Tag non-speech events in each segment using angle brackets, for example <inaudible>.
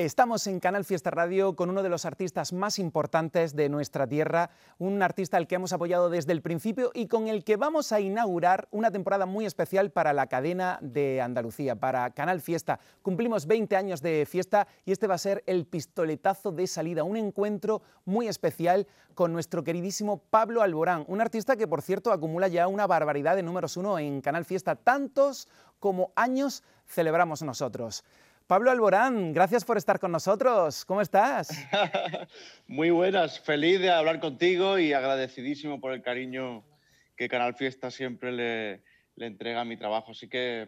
Estamos en Canal Fiesta Radio con uno de los artistas más importantes de nuestra tierra, un artista al que hemos apoyado desde el principio y con el que vamos a inaugurar una temporada muy especial para la cadena de Andalucía, para Canal Fiesta. Cumplimos 20 años de fiesta y este va a ser el pistoletazo de salida, un encuentro muy especial con nuestro queridísimo Pablo Alborán, un artista que por cierto acumula ya una barbaridad de números uno en Canal Fiesta, tantos como años celebramos nosotros. Pablo Alborán, gracias por estar con nosotros. ¿Cómo estás? <laughs> Muy buenas, feliz de hablar contigo y agradecidísimo por el cariño que Canal Fiesta siempre le, entrega a mi trabajo. Así que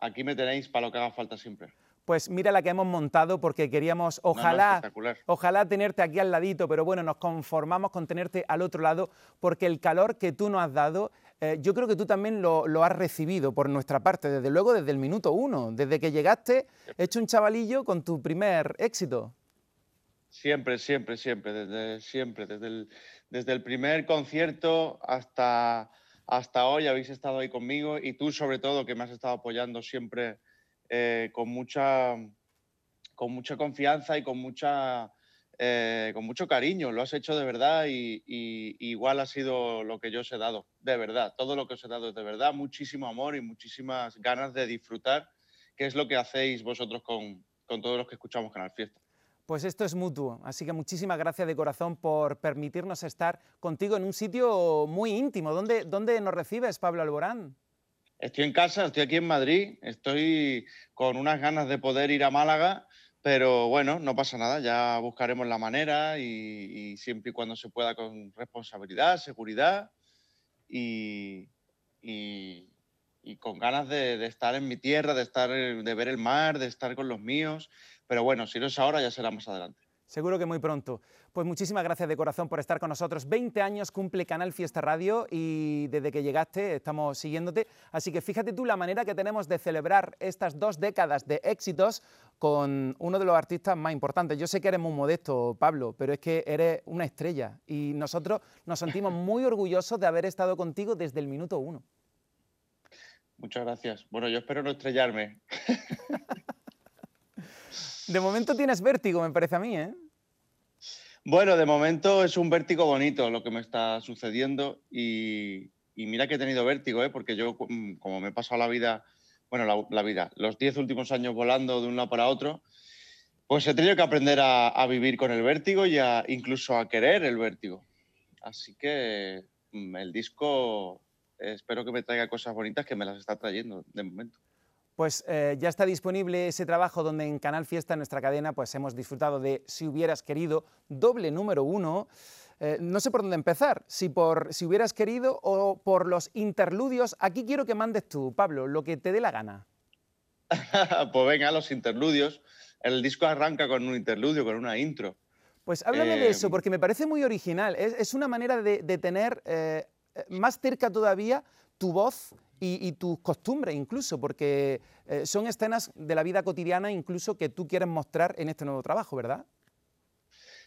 aquí me tenéis para lo que haga falta siempre. Pues mira la que hemos montado porque queríamos, ojalá, ojalá tenerte aquí al ladito, pero bueno, nos conformamos con tenerte al otro lado porque el calor que tú nos has dado eh, yo creo que tú también lo, has recibido por nuestra parte, desde luego desde el minuto uno, desde que llegaste, hecho un chavalillo con tu primer éxito. Siempre, siempre, siempre, desde siempre, desde el, desde el primer concierto hasta, hasta hoy habéis estado ahí conmigo y tú sobre todo que me has estado apoyando siempre eh, con, mucha, con mucha confianza y con mucha eh, con mucho cariño, lo has hecho de verdad y, igual ha sido lo que yo os he dado, de verdad, todo lo que os he dado es de verdad, muchísimo amor y muchísimas ganas de disfrutar, que es lo que hacéis vosotros con, todos los que escuchamos Canal Fiesta. Pues esto es mutuo, así que muchísimas gracias de corazón por permitirnos estar contigo en un sitio muy íntimo. ¿Dónde, dónde nos recibes, Pablo Alborán? Estoy en casa, estoy aquí en Madrid, estoy con unas ganas de poder ir a Málaga pero bueno, no pasa nada, ya buscaremos la manera y, siempre y cuando se pueda con responsabilidad, seguridad y, con ganas de, estar en mi tierra, de, estar, de ver el mar, de estar con los míos. Pero bueno, si no es ahora, ya será más adelante. Seguro que muy pronto. Pues muchísimas gracias de corazón por estar con nosotros. 20 años cumple Canal Fiesta Radio y desde que llegaste estamos siguiéndote. Así que fíjate tú la manera que tenemos de celebrar estas dos décadas de éxitos con uno de los artistas más importantes. Yo sé que eres muy modesto, Pablo, pero es que eres una estrella y nosotros nos sentimos <laughs> muy orgullosos de haber estado contigo desde el minuto uno. Muchas gracias. Bueno, yo espero no estrellarme. <laughs> De momento tienes vértigo, me parece a mí, ¿eh? Bueno, de momento es un vértigo bonito lo que me está sucediendo y, mira que he tenido vértigo, ¿eh? porque yo mm, como me he pasado la vida, bueno, la, vida, los diez últimos años volando de un lado para otro, pues he tenido que aprender a, vivir con el vértigo y incluso a querer el vértigo. Así que mm, el disco espero que me traiga cosas bonitas que me las está trayendo de momento pues eh, ya está disponible ese trabajo donde en Canal Fiesta, en nuestra cadena, pues hemos disfrutado de Si hubieras querido, doble número uno. Eh, no sé por dónde empezar, si por Si hubieras querido o por los interludios. Aquí quiero que mandes tú, Pablo, lo que te dé la gana. <laughs> pues venga, los interludios. El disco arranca con un interludio, con una intro. Pues háblame de eso, em, porque me parece muy original. Es, una manera de, tener eh, más cerca todavía tu voz y, tus costumbres incluso, porque eh, son escenas de la vida cotidiana incluso que tú quieres mostrar en este nuevo trabajo, ¿verdad?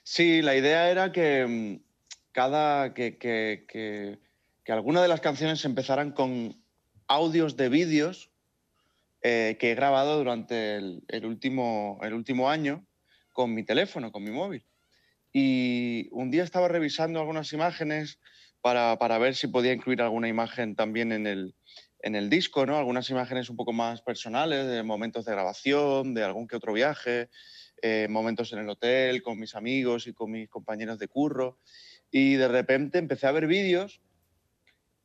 Sí, la idea era que mm, cada que, que, que, alguna de las canciones empezaran con audios de vídeos eh, que he grabado durante el, último, el último año con mi teléfono, con mi móvil. Y un día estaba revisando algunas imágenes para, para, ver si podía incluir alguna imagen también en el, en el disco, ¿no? Algunas imágenes un poco más personales, de momentos de grabación, de algún que otro viaje, eh, momentos en el hotel con mis amigos y con mis compañeros de curro. Y de repente empecé a ver vídeos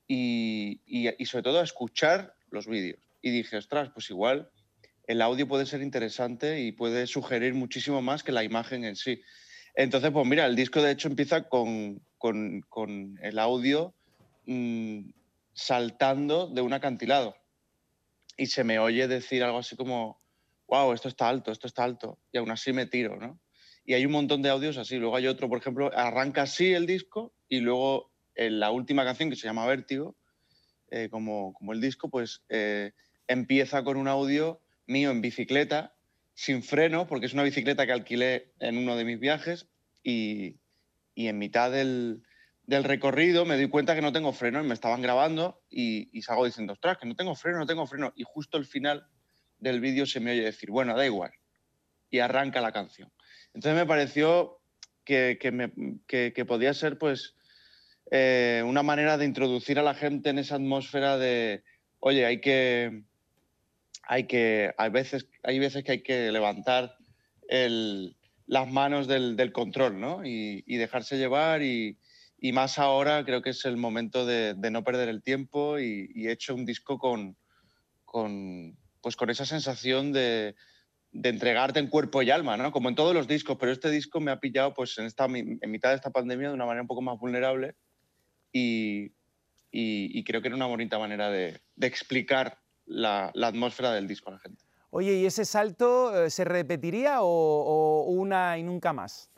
y, y, sobre todo a escuchar los vídeos. Y dije, ostras, pues igual el audio puede ser interesante y puede sugerir muchísimo más que la imagen en sí. Entonces, pues mira, el disco de hecho empieza con, con, el audio mm, saltando de un acantilado. Y se me oye decir algo así como, wow, esto está alto, esto está alto. Y aún así me tiro, ¿no? Y hay un montón de audios así. Luego hay otro, por ejemplo, arranca así el disco y luego en la última canción que se llama Vértigo, eh, como, como, el disco, pues eh, empieza con un audio mío en bicicleta, sin freno, porque es una bicicleta que alquilé en uno de mis viajes y, y en mitad del, recorrido me doy cuenta que no tengo freno y me estaban grabando y, salgo diciendo, ostras, que no tengo freno, no tengo freno. Y justo al final del vídeo se me oye decir, bueno, da igual. y arranca la canción. Entonces me pareció que, que, podía ser pues eh, una manera de introducir a la gente en esa atmósfera de, oye, hay que, hay que, hay veces, hay veces que hay que levantar las manos del, control, ¿no? Y, dejarse llevar y, más ahora creo que es el momento de, no perder el tiempo y, he hecho un disco con, pues con esa sensación de, de entregarte en cuerpo y alma, ¿no? Como en todos los discos, pero este disco me ha pillado pues en, esta, mitad de esta pandemia de una manera un poco más vulnerable y, y, creo que era una bonita manera de, de explicar la, la, atmósfera del disco a la gente. Oye, ¿y ese salto eh, se repetiría o, una y nunca más?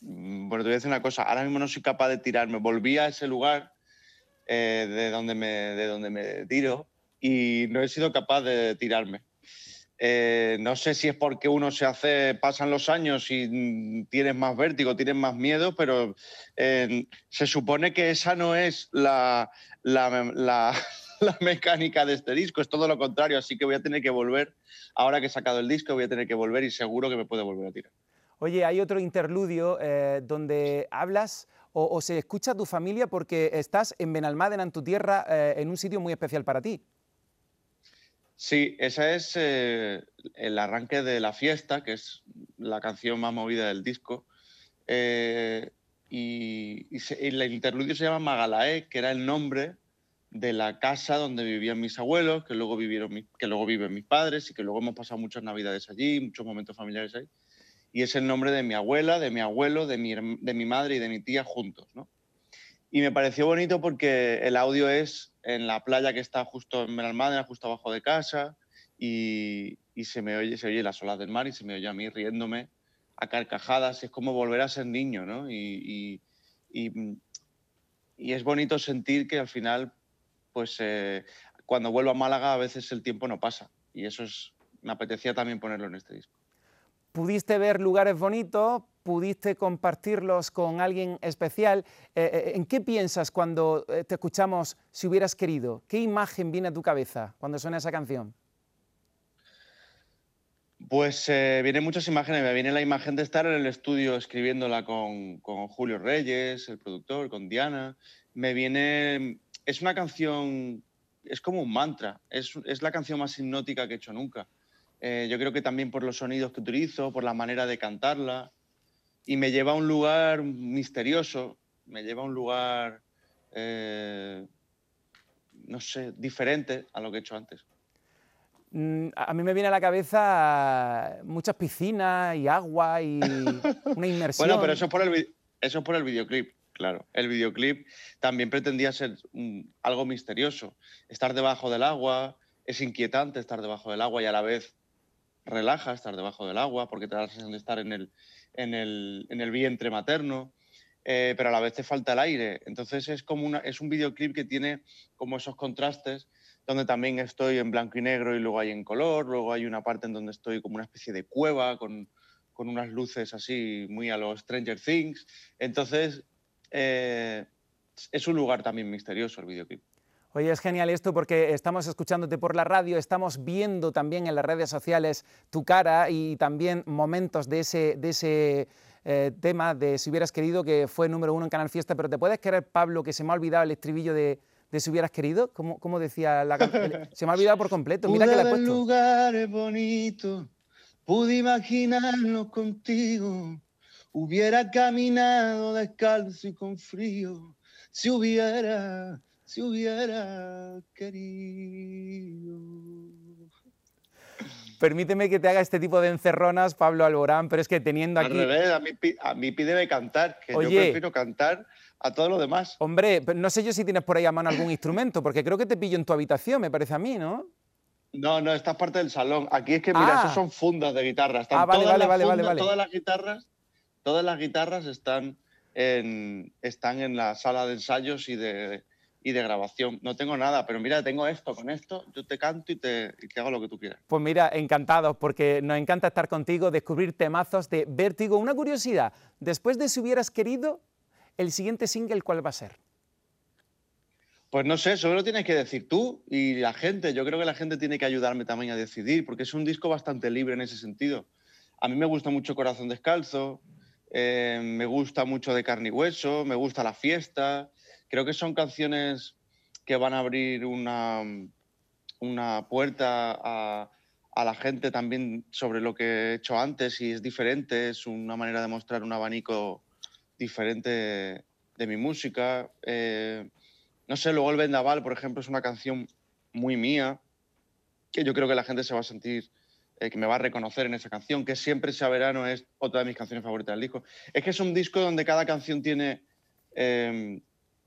Mm, bueno, te voy a decir una cosa, ahora mismo no soy capaz de tirarme, volví a ese lugar eh, de, donde me, de donde me tiro y no he sido capaz de tirarme. Eh, no sé si es porque uno se hace, pasan los años y mm, tienes más vértigo, tienes más miedo, pero se supone que esa no es la, <laughs> mecánica de este disco, es todo lo contrario, así que voy a tener que volver, ahora que he sacado el disco, voy a tener que volver y seguro que me puede volver a tirar. Oye, hay otro interludio eh, donde hablas o, se escucha a tu familia porque estás en Benalmádena, en tu tierra, en un sitio muy especial para ti. Sí, ese es eh, el arranque de La Fiesta, que es la canción más movida del disco. Eh, y, el interludio se llama Magalae, que era el nombre de la casa donde vivían mis abuelos, que luego, vivieron, que luego viven mis padres y que luego hemos pasado muchas navidades allí, muchos momentos familiares ahí. Y es el nombre de mi abuela, de mi abuelo, de mi, de mi madre y de mi tía juntos. ¿no? Y me pareció bonito porque el audio es en la playa que está justo en Benalmádena, justo abajo de casa, y, se me oye, se oye las olas del mar y se me oye a mí riéndome a carcajadas. Es como volver a ser niño, ¿no? Y, es bonito sentir que al final, pues eh, cuando vuelvo a Málaga a veces el tiempo no pasa. Y eso es, me apetecía también ponerlo en este disco. Pudiste ver lugares bonitos, pudiste compartirlos con alguien especial. Eh, eh, ¿En qué piensas cuando eh, te escuchamos si hubieras querido? ¿Qué imagen viene a tu cabeza cuando suena esa canción? Pues vienen muchas imágenes. Me viene la imagen de estar en el estudio escribiéndola con, Julio Reyes, el productor, con Diana. Me viene. Es una canción. Es como un mantra. Es, es la canción más hipnótica que he hecho nunca. yo creo que también por los sonidos que utilizo, por la manera de cantarla y me lleva a un lugar misterioso, me lleva a un lugar, eh, no sé, diferente a lo que he hecho antes. Mm, a mí me viene a la cabeza muchas piscinas y agua y <laughs> una inmersión. bueno, pero eso es por el, eso por el videoclip, claro. El videoclip también pretendía ser algo misterioso. Estar debajo del agua, es inquietante estar debajo del agua y a la vez relaja estar debajo del agua porque te da la sensación de estar en el, en el, vientre materno, eh, pero a la vez te falta el aire. Entonces es como una, es un videoclip que tiene como esos contrastes donde también estoy en blanco y negro y luego hay en color, luego hay una parte en donde estoy como una especie de cueva con, unas luces así muy a los Stranger Things. Entonces eh, es un lugar también misterioso el videoclip. Oye, es genial esto porque estamos escuchándote por la radio, estamos viendo también en las redes sociales tu cara y también momentos de ese, de ese eh, tema de Si hubieras querido, que fue número uno en Canal Fiesta, pero ¿te puedes creer, Pablo, que se me ha olvidado el estribillo de, Si hubieras querido? ¿Cómo, decía la canción? Se me ha olvidado por completo. Mira que la he puesto. lugares bonitos, pude imaginarnos contigo. Hubiera caminado descalzo y con frío. Si hubiera si hubiera querido. Permíteme que te haga este tipo de encerronas, Pablo Alborán, pero es que teniendo aquí... Al revés, a mí, a mí pídeme cantar, que yo prefiero cantar a todo lo demás. Hombre, no sé yo si tienes por ahí a mano algún instrumento, porque creo que te pillo en tu habitación, me parece a mí, ¿no? No, no, esta es parte del salón. Aquí es que, mira, ah. son fundas de guitarra. Están ah, vale, vale, vale, vale, Todas las guitarras, todas las guitarras están en, están en la sala de ensayos y de, y de grabación. No tengo nada, pero mira, tengo esto, con esto yo te canto y te, hago lo que tú quieras. Pues mira, encantados, porque nos encanta estar contigo, descubrir temazos de Vértigo. Una curiosidad, después de Si hubieras querido, el siguiente single, ¿cuál va a ser? Pues no sé, eso lo tienes que decir tú y la gente. Yo creo que la gente tiene que ayudarme también a decidir, porque es un disco bastante libre en ese sentido. a mí me gusta mucho Corazón Descalzo, eh, me gusta mucho De Carne y Hueso, me gusta La Fiesta. Creo que son canciones que van a abrir una, una puerta a, a la gente también sobre lo que he hecho antes y es diferente, es una manera de mostrar un abanico diferente de mi música. Eh, no sé, luego el Vendaval, por ejemplo, es una canción muy mía, que yo creo que la gente se va a sentir, eh, que me va a reconocer en esa canción, que Siempre sea verano es otra de mis canciones favoritas del disco. Es que es un disco donde cada canción tiene, em,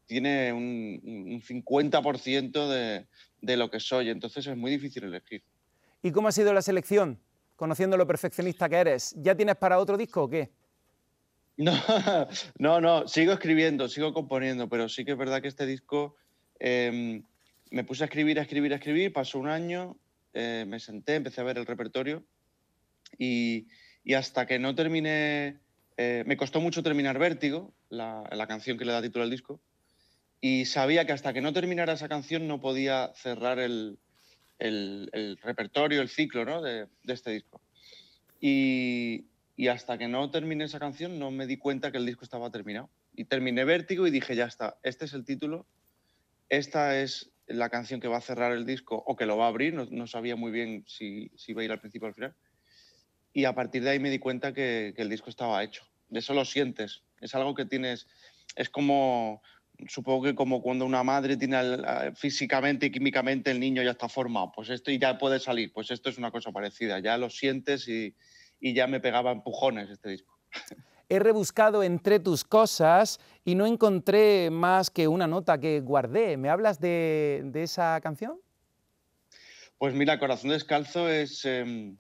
tiene un, 50% de, de lo que soy, entonces es muy difícil elegir. ¿Y cómo ha sido la selección? Conociendo lo perfeccionista que eres, ¿ya tienes para otro disco o qué? <laughs> No, no, no, sigo escribiendo, sigo componiendo, pero sí que es verdad que este disco em, me puse a escribir, a escribir, a escribir, pasó un año, eh, me senté, empecé a ver el repertorio y, hasta que no terminé, eh, me costó mucho terminar Vértigo, la, canción que le da título al disco, y sabía que hasta que no terminara esa canción no podía cerrar el, repertorio, el ciclo ¿no? de, de este disco. Y, y hasta que no terminé esa canción no me di cuenta que el disco estaba terminado. Y terminé Vértigo y dije, ya está, este es el título, esta es la canción que va a cerrar el disco o que lo va a abrir, no, sabía muy bien si, si, iba a ir al principio o al final. Y a partir de ahí me di cuenta que, el disco estaba hecho. De eso lo sientes, es algo que tienes, es como, supongo que como cuando una madre tiene físicamente y químicamente el niño ya está formado, pues esto ya puede salir, pues esto es una cosa parecida, ya lo sientes y, y ya me pegaba empujones este disco. <laughs> He rebuscado entre tus cosas y no encontré más que una nota que guardé. ¿Me hablas de, esa canción? Pues mira, Corazón Descalzo es, em,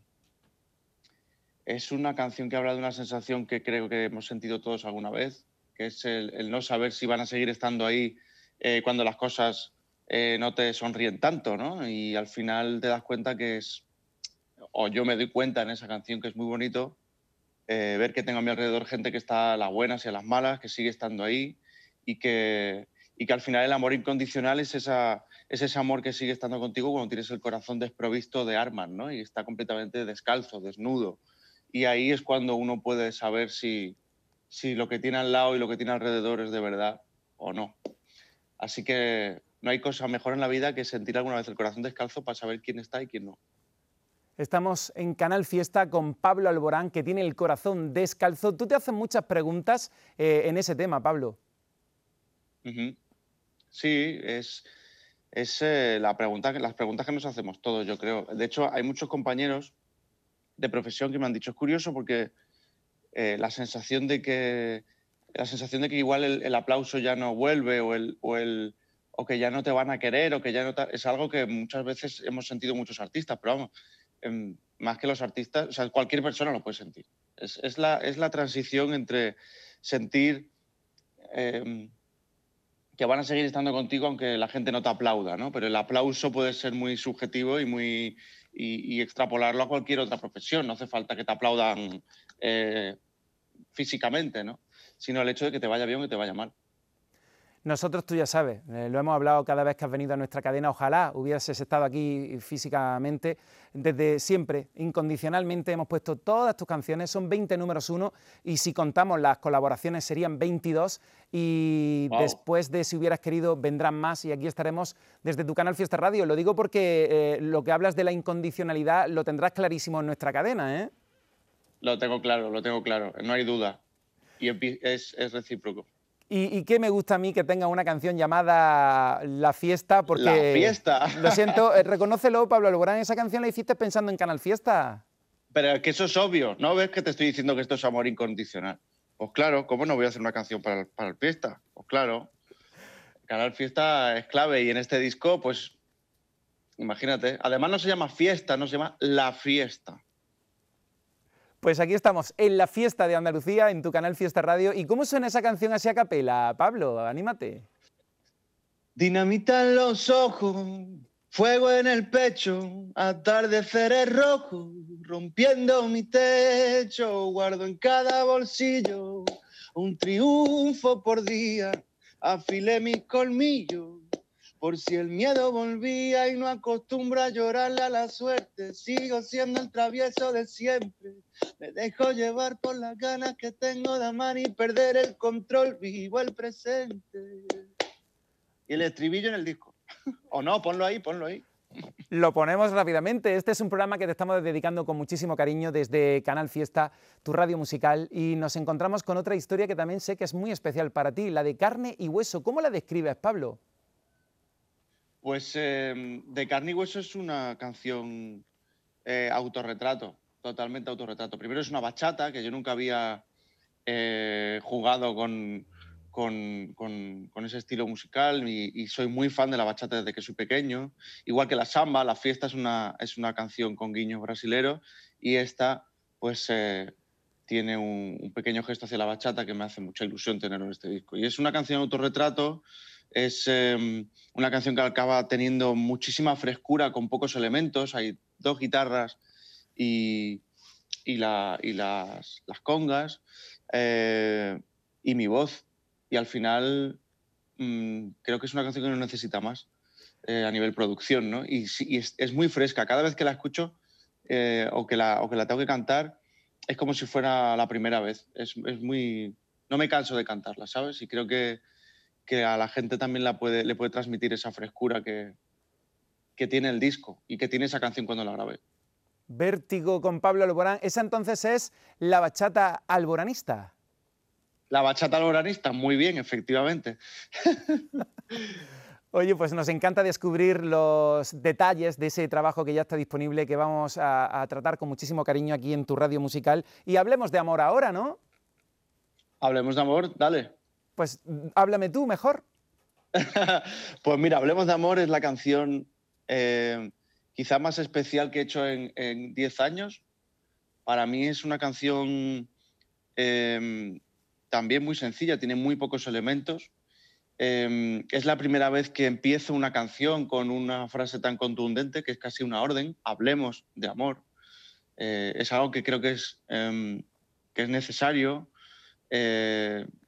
es una canción que habla de una sensación que creo que hemos sentido todos alguna vez, que es el, no saber si van a seguir estando ahí eh, cuando las cosas eh, no te sonríen tanto, ¿no? Y al final te das cuenta que es o yo me doy cuenta en esa canción que es muy bonito eh, ver que tengo a mi alrededor gente que está a las buenas y a las malas, que sigue estando ahí y que, y que al final el amor incondicional es, esa, es ese amor que sigue estando contigo cuando tienes el corazón desprovisto de armas ¿no? y está completamente descalzo, desnudo. Y ahí es cuando uno puede saber si, si lo que tiene al lado y lo que tiene alrededor es de verdad o no. Así que no hay cosa mejor en la vida que sentir alguna vez el corazón descalzo para saber quién está y quién no. Estamos en Canal Fiesta con Pablo Alborán, que tiene el corazón descalzo. Tú te haces muchas preguntas eh, en ese tema, Pablo. Sí, es, es eh, la pregunta, las preguntas que nos hacemos todos, yo creo. De hecho, hay muchos compañeros de profesión que me han dicho, es curioso porque eh, la sensación de que la sensación de que igual el, aplauso ya no vuelve o el, o el o que ya no te van a querer o que ya no es algo que muchas veces hemos sentido muchos artistas, pero vamos, más que los artistas, o sea, cualquier persona lo puede sentir. Es, la, es la, transición entre sentir em, que van a seguir estando contigo aunque la gente no te aplauda, ¿no? Pero el aplauso puede ser muy subjetivo y, muy, y, extrapolarlo a cualquier otra profesión. No hace falta que te aplaudan eh, físicamente, ¿no? Sino el hecho de que te vaya bien o que te vaya mal. Nosotros, tú ya sabes, eh, lo hemos hablado cada vez que has venido a nuestra cadena, ojalá hubieses estado aquí físicamente. Desde siempre, incondicionalmente, hemos puesto todas tus canciones, son 20 números uno, y si contamos las colaboraciones serían 22, y después de si hubieras querido vendrán más, y aquí estaremos desde tu canal Fiesta Radio. Lo digo porque eh, lo que hablas de la incondicionalidad lo tendrás clarísimo en nuestra cadena, ¿eh? Lo tengo claro, lo tengo claro, no hay duda. Y es recíproco. Y, qué me gusta a mí que tenga una canción llamada La Fiesta, porque... La Fiesta. <laughs> Lo siento, eh, reconócelo, Pablo Alborán, esa canción la hiciste pensando en Canal Fiesta. Pero es que eso es obvio, ¿no ves que te estoy diciendo que esto es amor incondicional? Pues claro, ¿cómo no voy a hacer una canción para, para el Fiesta? Pues claro, Canal Fiesta es clave y en este disco, pues imagínate, además no se llama Fiesta, no se llama La Fiesta. Pues aquí estamos, en la fiesta de Andalucía, en tu canal Fiesta Radio. ¿Y cómo suena esa canción así a capela? Pablo, anímate. Dinamita en los ojos, fuego en el pecho, atardeceres rojos, rompiendo mi techo, guardo en cada bolsillo un triunfo por día, afilé mis colmillos Por si el miedo volvía y no acostumbro a llorarle a la suerte, sigo siendo el travieso de siempre. Me dejo llevar por las ganas que tengo de amar y perder el control, vivo el presente. Y el estribillo en el disco. <laughs> O no, ponlo ahí, ponlo ahí. Lo ponemos rápidamente. Este es un programa que te estamos dedicando con muchísimo cariño desde Canal Fiesta, tu radio musical, y nos encontramos con otra historia que también sé que es muy especial para ti, la de carne y hueso. ¿Cómo la describes, Pablo? Pues em, De carne y hueso es una canción eh, autorretrato, totalmente autorretrato. Primero es una bachata que yo nunca había eh, jugado con, con, ese estilo musical y, soy muy fan de la bachata desde que soy pequeño. Igual que la samba, la fiesta es una, es una canción con guiños brasileros y esta pues eh, tiene un, pequeño gesto hacia la bachata que me hace mucha ilusión tenerlo en este disco. Y es una canción autorretrato es em, una canción que acaba teniendo muchísima frescura con pocos elementos. Hay dos guitarras y, y, las, las, congas eh, y mi voz. Y al final mm, creo que es una canción que no necesita más eh, a nivel producción. ¿no? Y, es, muy fresca. Cada vez que la escucho eh, o, que la, o que la tengo que cantar, es como si fuera la primera vez. Es, es muy... No me canso de cantarla, ¿sabes? Y creo que, que a la gente también la puede, le puede transmitir esa frescura que, que tiene el disco y que tiene esa canción cuando la grabé. Vértigo con Pablo Alborán. Esa entonces es la bachata alboranista. La bachata alboranista, muy bien, efectivamente. <laughs> Oye, pues nos encanta descubrir los detalles de ese trabajo que ya está disponible, que vamos a, a, tratar con muchísimo cariño aquí en tu radio musical. Y hablemos de amor ahora, ¿no? Hablemos de amor, dale. Pues háblame tú mejor. <laughs> pues mira, Hablemos de Amor es la canción eh, quizá más especial que he hecho en 10 años. Para mí es una canción em, también muy sencilla, tiene muy pocos elementos. Em, es la primera vez que empiezo una canción con una frase tan contundente que es casi una orden, hablemos de amor. Eh, es algo que creo que es, que es necesario.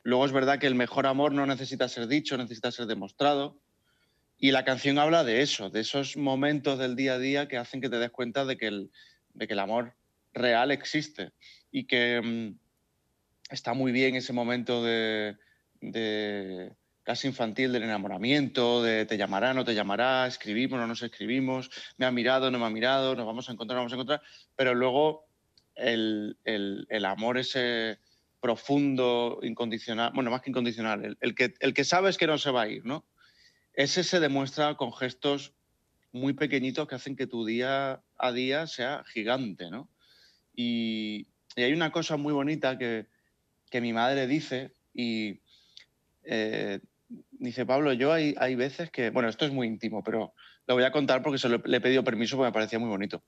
Luego es verdad que el mejor amor no necesita ser dicho, necesita ser demostrado. Y la canción habla de eso, de esos momentos del día a día que hacen que te des cuenta de que el, de que el amor real existe y que mm, está muy bien ese momento de, de, casi infantil del enamoramiento, de te llamará, no te llamará, escribimos, no nos escribimos, me ha mirado, no me ha mirado, nos vamos a encontrar, no vamos a encontrar, pero luego el, el, el amor ese profundo, incondicional, bueno, más que incondicional, el, que, el que sabes que no se va a ir, ¿no? Ese se demuestra con gestos muy pequeñitos que hacen que tu día a día sea gigante, ¿no? Y, hay una cosa muy bonita que, que mi madre dice y eh, dice, Pablo, yo hay, hay veces que, bueno, esto es muy íntimo, pero lo voy a contar porque se lo, le he pedido permiso porque me parecía muy bonito.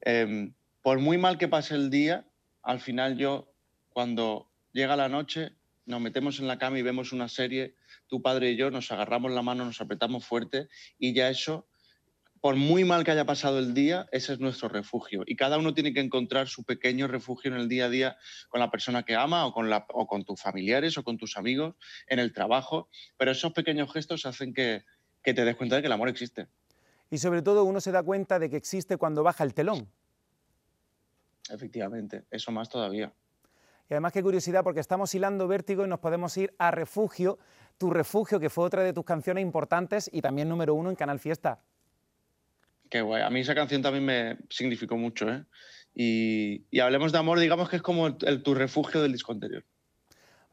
Em, por muy mal que pase el día, al final yo, cuando llega la noche, nos metemos en la cama y vemos una serie, tu padre y yo nos agarramos la mano, nos apretamos fuerte y ya eso, por muy mal que haya pasado el día, ese es nuestro refugio. Y cada uno tiene que encontrar su pequeño refugio en el día a día con la persona que ama o con, la, o con tus familiares o con tus amigos, en el trabajo. Pero esos pequeños gestos hacen que, que te des cuenta de que el amor existe. Y sobre todo uno se da cuenta de que existe cuando baja el telón. Efectivamente, eso más todavía. Y además qué curiosidad porque estamos hilando vértigo y nos podemos ir a Refugio, tu refugio, que fue otra de tus canciones importantes y también número uno en Canal Fiesta. Qué guay. A mí esa canción también me significó mucho. ¿eh? Y, hablemos de amor, digamos que es como el, tu refugio del disco anterior.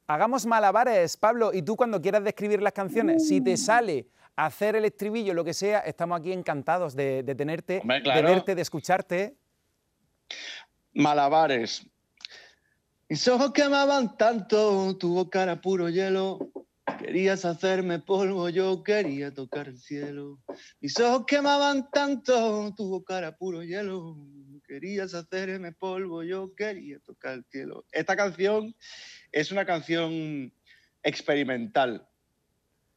Hagamos malabares, Pablo, y tú cuando quieras describir las canciones, si te sale hacer el estribillo, lo que sea, estamos aquí encantados de, tenerte, de verte, de escucharte. Malabares. Mis ojos quemaban tanto, tu boca era puro hielo. Querías hacerme polvo, yo quería tocar el cielo. Mis ojos quemaban tanto, tu boca era puro hielo. Querías hacerme polvo, yo quería tocar el cielo. Esta canción es una canción experimental,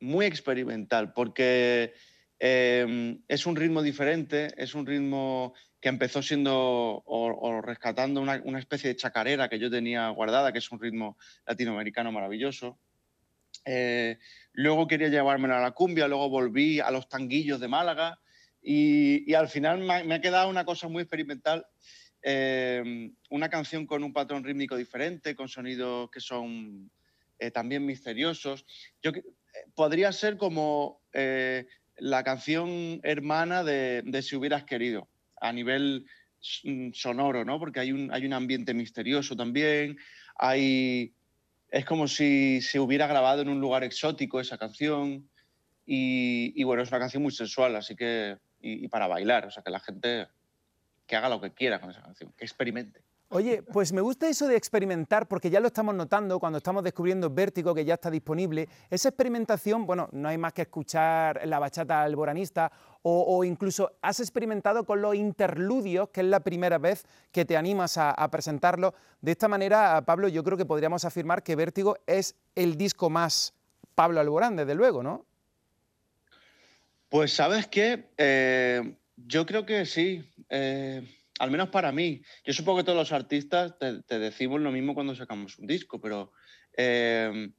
muy experimental, porque eh, es un ritmo diferente, es un ritmo que empezó siendo o, rescatando una, una, especie de chacarera que yo tenía guardada, que es un ritmo latinoamericano maravilloso. Eh, luego quería llevármelo a la cumbia, luego volví a los tanguillos de Málaga y, al final me ha, quedado una cosa muy experimental. Eh, una canción con un patrón rítmico diferente, con sonidos que son eh, también misteriosos. Yo, podría ser como la canción hermana de, de, Si hubieras querido, a nivel mm, sonoro, ¿no? Porque hay un, hay un ambiente misterioso también, hay es como si se hubiera grabado en un lugar exótico esa canción. Y, bueno, es una canción muy sensual, así que. Y, para bailar, o sea, que la gente que haga lo que quiera con esa canción, que experimente. Oye, pues me gusta eso de experimentar, porque ya lo estamos notando cuando estamos descubriendo Vértigo, que ya está disponible. Esa experimentación, bueno, no hay más que escuchar la bachata alboranista o, incluso has experimentado con los interludios, que es la primera vez que te animas a, presentarlo. De esta manera, Pablo, yo creo que podríamos afirmar que Vértigo es el disco más Pablo Alborán, desde luego, ¿no? Pues sabes qué, eh, yo creo que sí. Eh, al menos para mí. Yo supongo que todos los artistas te, decimos lo mismo cuando sacamos un disco, pero eh,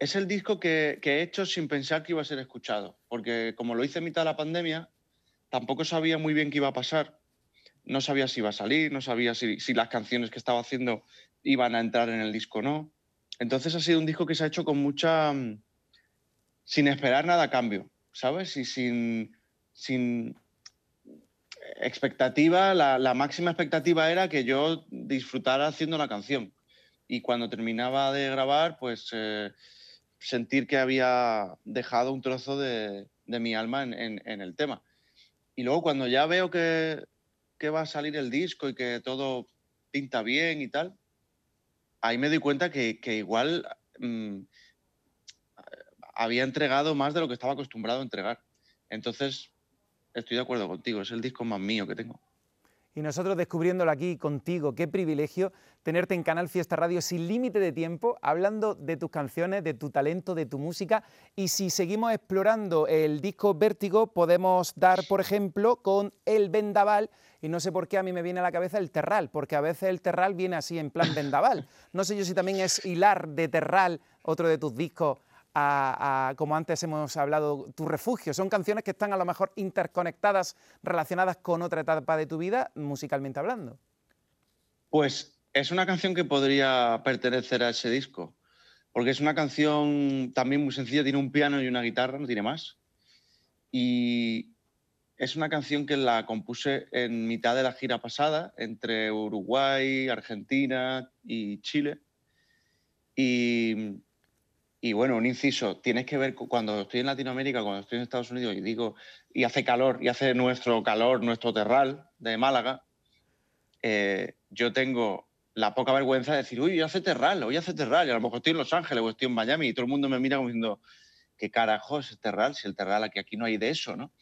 es el disco que, he hecho sin pensar que iba a ser escuchado, porque como lo hice en mitad de la pandemia, tampoco sabía muy bien qué iba a pasar. No sabía si iba a salir, no sabía si, las canciones que estaba haciendo iban a entrar en el disco o no. Entonces ha sido un disco que se ha hecho con mucha... sin esperar nada a cambio, ¿sabes? Y sin, sin expectativa, la, máxima expectativa era que yo disfrutara haciendo la canción. Y cuando terminaba de grabar, pues eh, sentir que había dejado un trozo de, mi alma en, el tema. Y luego cuando ya veo que, va a salir el disco y que todo pinta bien y tal, ahí me doy cuenta que, igual mm, había entregado más de lo que estaba acostumbrado a entregar. Entonces, estoy de acuerdo contigo, es el disco más mío que tengo. Y nosotros descubriéndolo aquí contigo, qué privilegio tenerte en Canal Fiesta Radio sin límite de tiempo, hablando de tus canciones, de tu talento, de tu música. Y si seguimos explorando el disco Vértigo, podemos dar, por ejemplo, con El Vendaval. Y no sé por qué a mí me viene a la cabeza el Terral, porque a veces el Terral viene así en plan Vendaval. No sé yo si también es Hilar de Terral, otro de tus discos a, como antes hemos hablado, tu refugio. Son canciones que están a lo mejor interconectadas, relacionadas con otra etapa de tu vida, musicalmente hablando. Pues es una canción que podría pertenecer a ese disco, porque es una canción también muy sencilla, tiene un piano y una guitarra, no tiene más. Y es una canción que la compuse en mitad de la gira pasada, entre Uruguay, Argentina y Chile. Y y bueno, un inciso, tienes que ver cuando estoy en Latinoamérica, cuando estoy en Estados Unidos y digo, y hace calor, y hace nuestro calor, nuestro terral de Málaga, eh, yo tengo la poca vergüenza de decir, uy, hoy hace terral, hoy hace terral, y a lo mejor estoy en Los Ángeles o estoy en Miami y todo el mundo me mira como diciendo, ¿qué carajo es terral? Si el terral aquí, aquí no hay de eso, ¿no?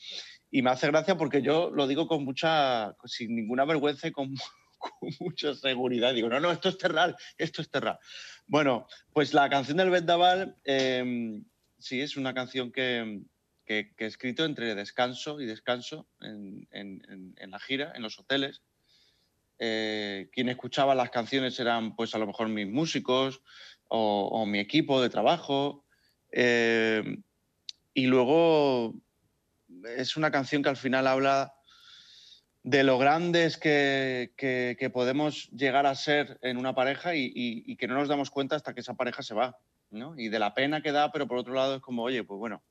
Y me hace gracia porque yo lo digo con mucha, sin ninguna vergüenza y con, con <laughs> mucha seguridad. Digo, no, no, esto es terral, esto es terral. Bueno, pues la canción del Vendaval, em, sí, es una canción que, he escrito entre descanso y descanso en, la gira, en los hoteles. Eh, quien escuchaba las canciones eran, pues a lo mejor mis músicos o, mi equipo de trabajo. Em, y luego es una canción que al final habla de lo grandes que, podemos llegar a ser en una pareja y, que no nos damos cuenta hasta que esa pareja se va. Y de la pena que da, pero por otro lado es como, oye, pues bueno,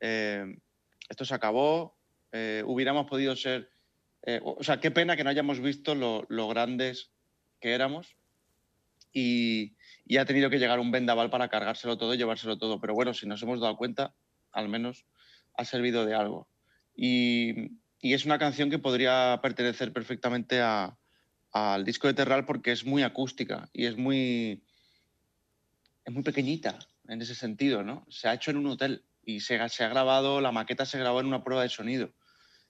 eh, esto se acabó, eh, hubiéramos podido ser, eh, o sea, qué pena que no hayamos visto lo, grandes que éramos y, y, ha tenido que llegar un vendaval para cargárselo todo y llevárselo todo, pero bueno, si nos hemos dado cuenta, al menos ha servido de algo. Y, y es una canción que podría pertenecer perfectamente al disco de Terral porque es muy acústica y es muy, es muy pequeñita en ese sentido, ¿no? Se ha hecho en un hotel y se, se ha grabado, la maqueta se grabó en una prueba de sonido.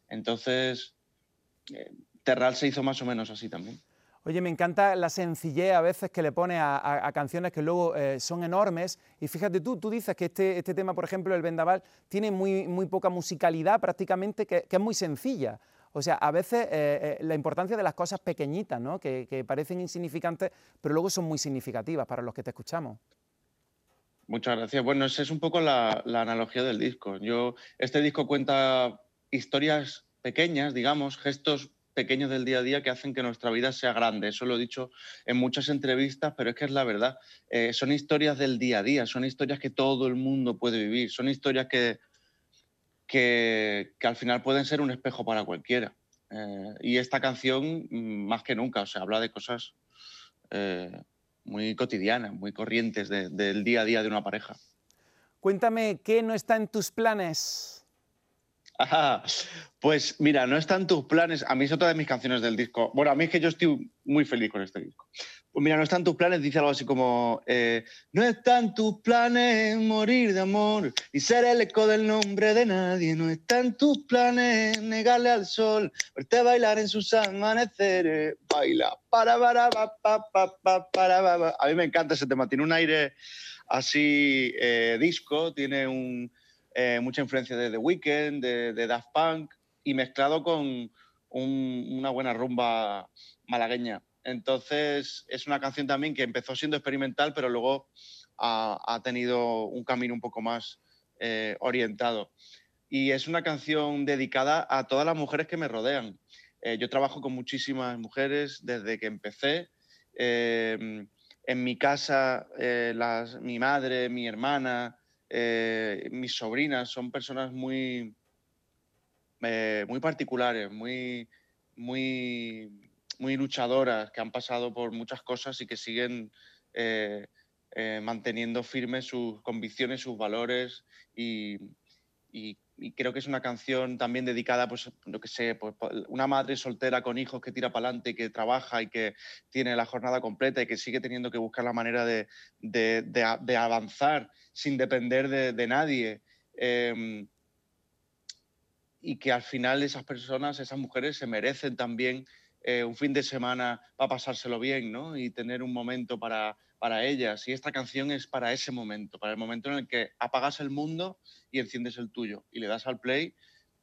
Entonces, eh, Terral se hizo más o menos así también. Oye, me encanta la sencillez a veces que le pone a, canciones que luego eh, son enormes. Y fíjate tú, tú dices que este, este, tema, por ejemplo, el Vendaval, tiene muy, muy poca musicalidad prácticamente, que, es muy sencilla. O sea, a veces eh, eh, la importancia de las cosas pequeñitas, ¿no? que, parecen insignificantes, pero luego son muy significativas para los que te escuchamos. Muchas gracias. Bueno, esa es un poco la, analogía del disco. Yo, este disco cuenta historias pequeñas, digamos, gestos pequeños del día a día que hacen que nuestra vida sea grande. Eso lo he dicho en muchas entrevistas, pero es que es la verdad. Eh, son historias del día a día, son historias que todo el mundo puede vivir, son historias que, que, al final pueden ser un espejo para cualquiera. Eh, y esta canción, mm, más que nunca, o sea, habla de cosas eh, muy cotidianas, muy corrientes del día a día de una pareja. Cuéntame, ¿qué no está en tus planes? Pues mira, no están tus planes. A mí es otra de mis canciones del disco. Bueno, a mí es que yo estoy muy feliz con este disco. Pues mira, no están tus planes, dice algo así como, eh, no están tus planes morir de amor y ser el eco del nombre de nadie, no están tus planes negarle al sol, verte bailar en sus amaneceres, baila, para, para, para, para, para, para, A mí me encanta ese tema, tiene un aire así eh, disco, tiene un, eh, mucha influencia de The Weeknd, de, Daft Punk y mezclado con una buena rumba malagueña. Entonces, es una canción también que empezó siendo experimental, pero luego ha, tenido un camino un poco más eh, orientado. Y es una canción dedicada a todas las mujeres que me rodean. Eh, yo trabajo con muchísimas mujeres desde que empecé. En mi casa, mi madre, mi hermana, mis sobrinas son personas muy, muy particulares, muy, muy muy luchadoras, que han pasado por muchas cosas y que siguen eh, eh, manteniendo firmes sus convicciones, sus valores y, creo que es una canción también dedicada, pues, lo que sé, pues, una madre soltera con hijos que tira para adelante, que trabaja y que tiene la jornada completa y que sigue teniendo que buscar la manera de, avanzar sin depender de, nadie. Em, y que al final esas personas, esas mujeres se merecen también eh, un fin de semana para pasárselo bien, ¿no? Y tener un momento para, para ellas. Y esta canción es para ese momento, para el momento en el que apagas el mundo y enciendes el tuyo. Y le das al play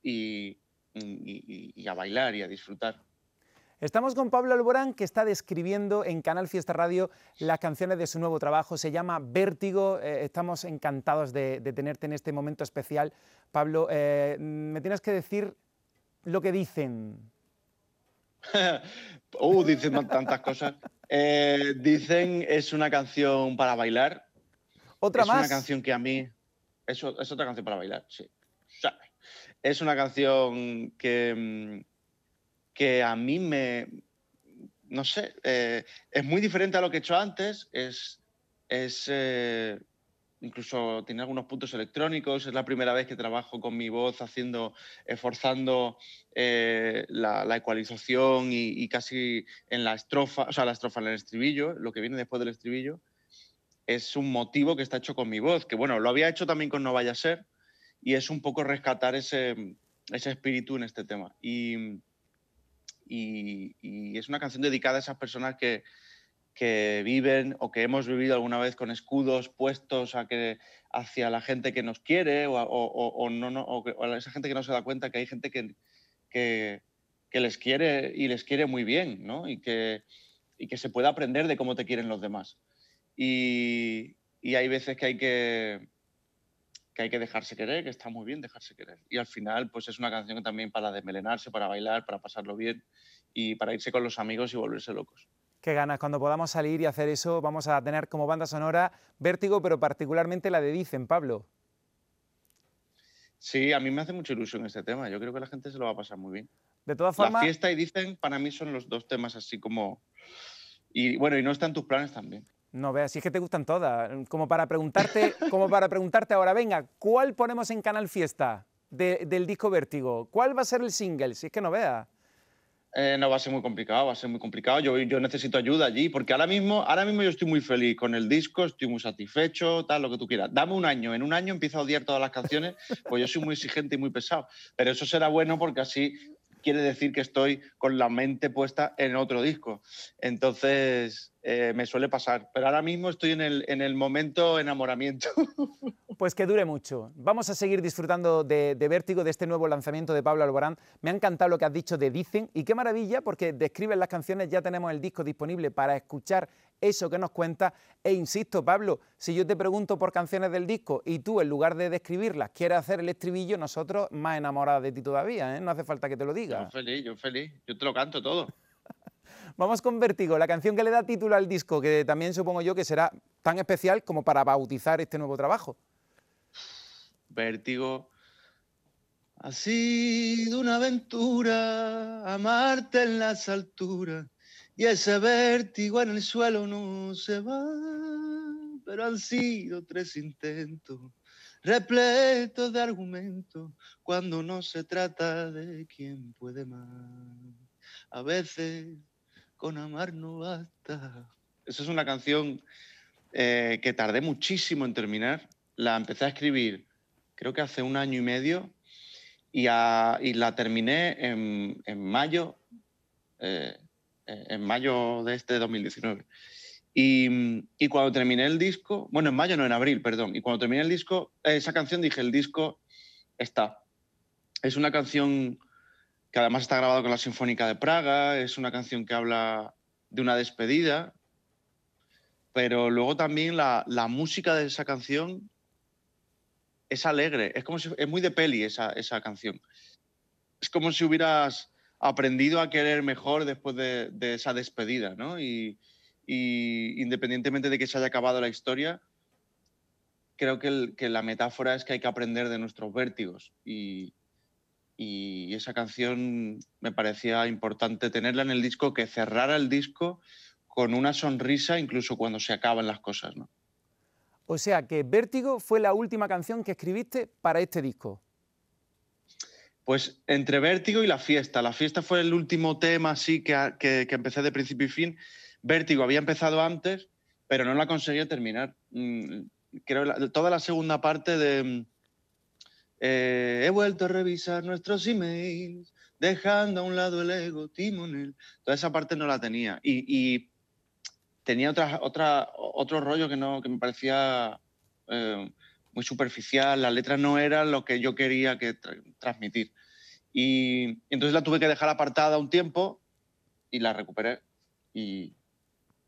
y, a bailar y a disfrutar. Estamos con Pablo Alborán, que está describiendo en Canal Fiesta Radio las canciones de su nuevo trabajo. Se llama Vértigo. Eh, estamos encantados de, tenerte en este momento especial. Pablo, eh, me tienes que decir lo que dicen <laughs> uh, dicen tantas cosas. Eh, dicen es una canción para bailar. ¿Otra más? Es una canción que a mí. Es, es otra canción para bailar, sí. es una canción que, mm, que a mí me. No sé, eh, es muy diferente a lo que he hecho antes. Es. es eh, incluso tiene algunos puntos electrónicos. Es la primera vez que trabajo con mi voz haciendo, esforzando eh, la, ecualización y, casi en la estrofa, o sea, la estrofa en el estribillo, lo que viene después del estribillo, es un motivo que está hecho con mi voz, que bueno, lo había hecho también con No Vaya a Ser, y es un poco rescatar ese, ese espíritu en este tema. y, y es una canción dedicada a esas personas que, que viven o que hemos vivido alguna vez con escudos puestos hacia la gente que nos quiere o, no, o, a esa gente que no se da cuenta que hay gente que, les quiere y les quiere muy bien ¿no? y, que, se puede aprender de cómo te quieren los demás. Y, y hay veces que hay que, que hay que dejarse querer, que está muy bien dejarse querer. Y al final, pues es una canción también para desmelenarse, para bailar, para pasarlo bien y para irse con los amigos y volverse locos. Qué ganas, cuando podamos salir y hacer eso, vamos a tener como banda sonora Vértigo, pero particularmente la de Dicen, Pablo. Sí, a mí me hace mucha ilusión este tema. Yo creo que la gente se lo va a pasar muy bien. De todas formas. La fiesta y Dicen, para mí son los dos temas así como. Y bueno, y no están tus planes también. No veas, si es que te gustan todas. Como para preguntarte, <laughs> como para preguntarte ahora, venga, ¿cuál ponemos en Canal Fiesta del disco Vértigo? ¿Cuál va a ser el single? Si es que no veas. Eh, no va a ser muy complicado, va a ser muy complicado. Yo, yo necesito ayuda allí, porque ahora mismo, ahora mismo yo estoy muy feliz con el disco, estoy muy satisfecho, tal, lo que tú quieras. Dame un año, en un año empiezo a odiar todas las canciones, pues yo soy muy exigente y muy pesado. Pero eso será bueno porque así quiere decir que estoy con la mente puesta en otro disco. Entonces, eh, me suele pasar. Pero ahora mismo estoy en el, en el momento enamoramiento. <laughs> Pues que dure mucho. Vamos a seguir disfrutando de, Vértigo, de este nuevo lanzamiento de Pablo Alborán. Me ha encantado lo que has dicho de Dicen y qué maravilla porque describen las canciones, ya tenemos el disco disponible para escuchar eso que nos cuenta. E insisto, Pablo, si yo te pregunto por canciones del disco y tú en lugar de describirlas quieres hacer el estribillo, nosotros más enamorados de ti todavía, ¿eh? no hace falta que te lo diga. Yo feliz, yo feliz, yo te lo canto todo. Vamos con Vértigo, la canción que le da título al disco, que también supongo yo que será tan especial como para bautizar este nuevo trabajo vértigo. Ha sido una aventura amarte en las alturas y ese vértigo en el suelo no se va, pero han sido tres intentos repletos de argumentos cuando no se trata de quién puede más. A veces con amar no basta. Esa es una canción eh, que tardé muchísimo en terminar. La empecé a escribir creo que hace un año y medio, y, la terminé en, mayo, eh, en mayo de este 2019. Y, y, cuando terminé el disco, bueno, en mayo no, en abril, perdón, y cuando terminé el disco, esa canción dije, el disco está. Es una canción que además está grabada con la Sinfónica de Praga, es una canción que habla de una despedida, pero luego también la, la música de esa canción es alegre, es como si, es muy de peli esa, esa canción. Es como si hubieras aprendido a querer mejor después de, esa despedida, ¿no? Y, independientemente de que se haya acabado la historia, creo que, la metáfora es que hay que aprender de nuestros vértigos y, y esa canción me parecía importante tenerla en el disco, que cerrara el disco con una sonrisa incluso cuando se acaban las cosas, ¿no? O sea que Vértigo fue la última canción que escribiste para este disco. Pues entre Vértigo y La Fiesta. La Fiesta fue el último tema así que, que, empecé de principio y fin. Vértigo había empezado antes, pero no la conseguía terminar. Mm, creo toda la segunda parte de... He vuelto a revisar nuestros emails, dejando a un lado el ego, timonel. Toda esa parte no la tenía. y tenía otra, otra, otro rollo que, no, que me parecía eh, muy superficial, las letras no eran lo que yo quería que transmitir. Y, entonces la tuve que dejar apartada un tiempo y la recuperé. Y,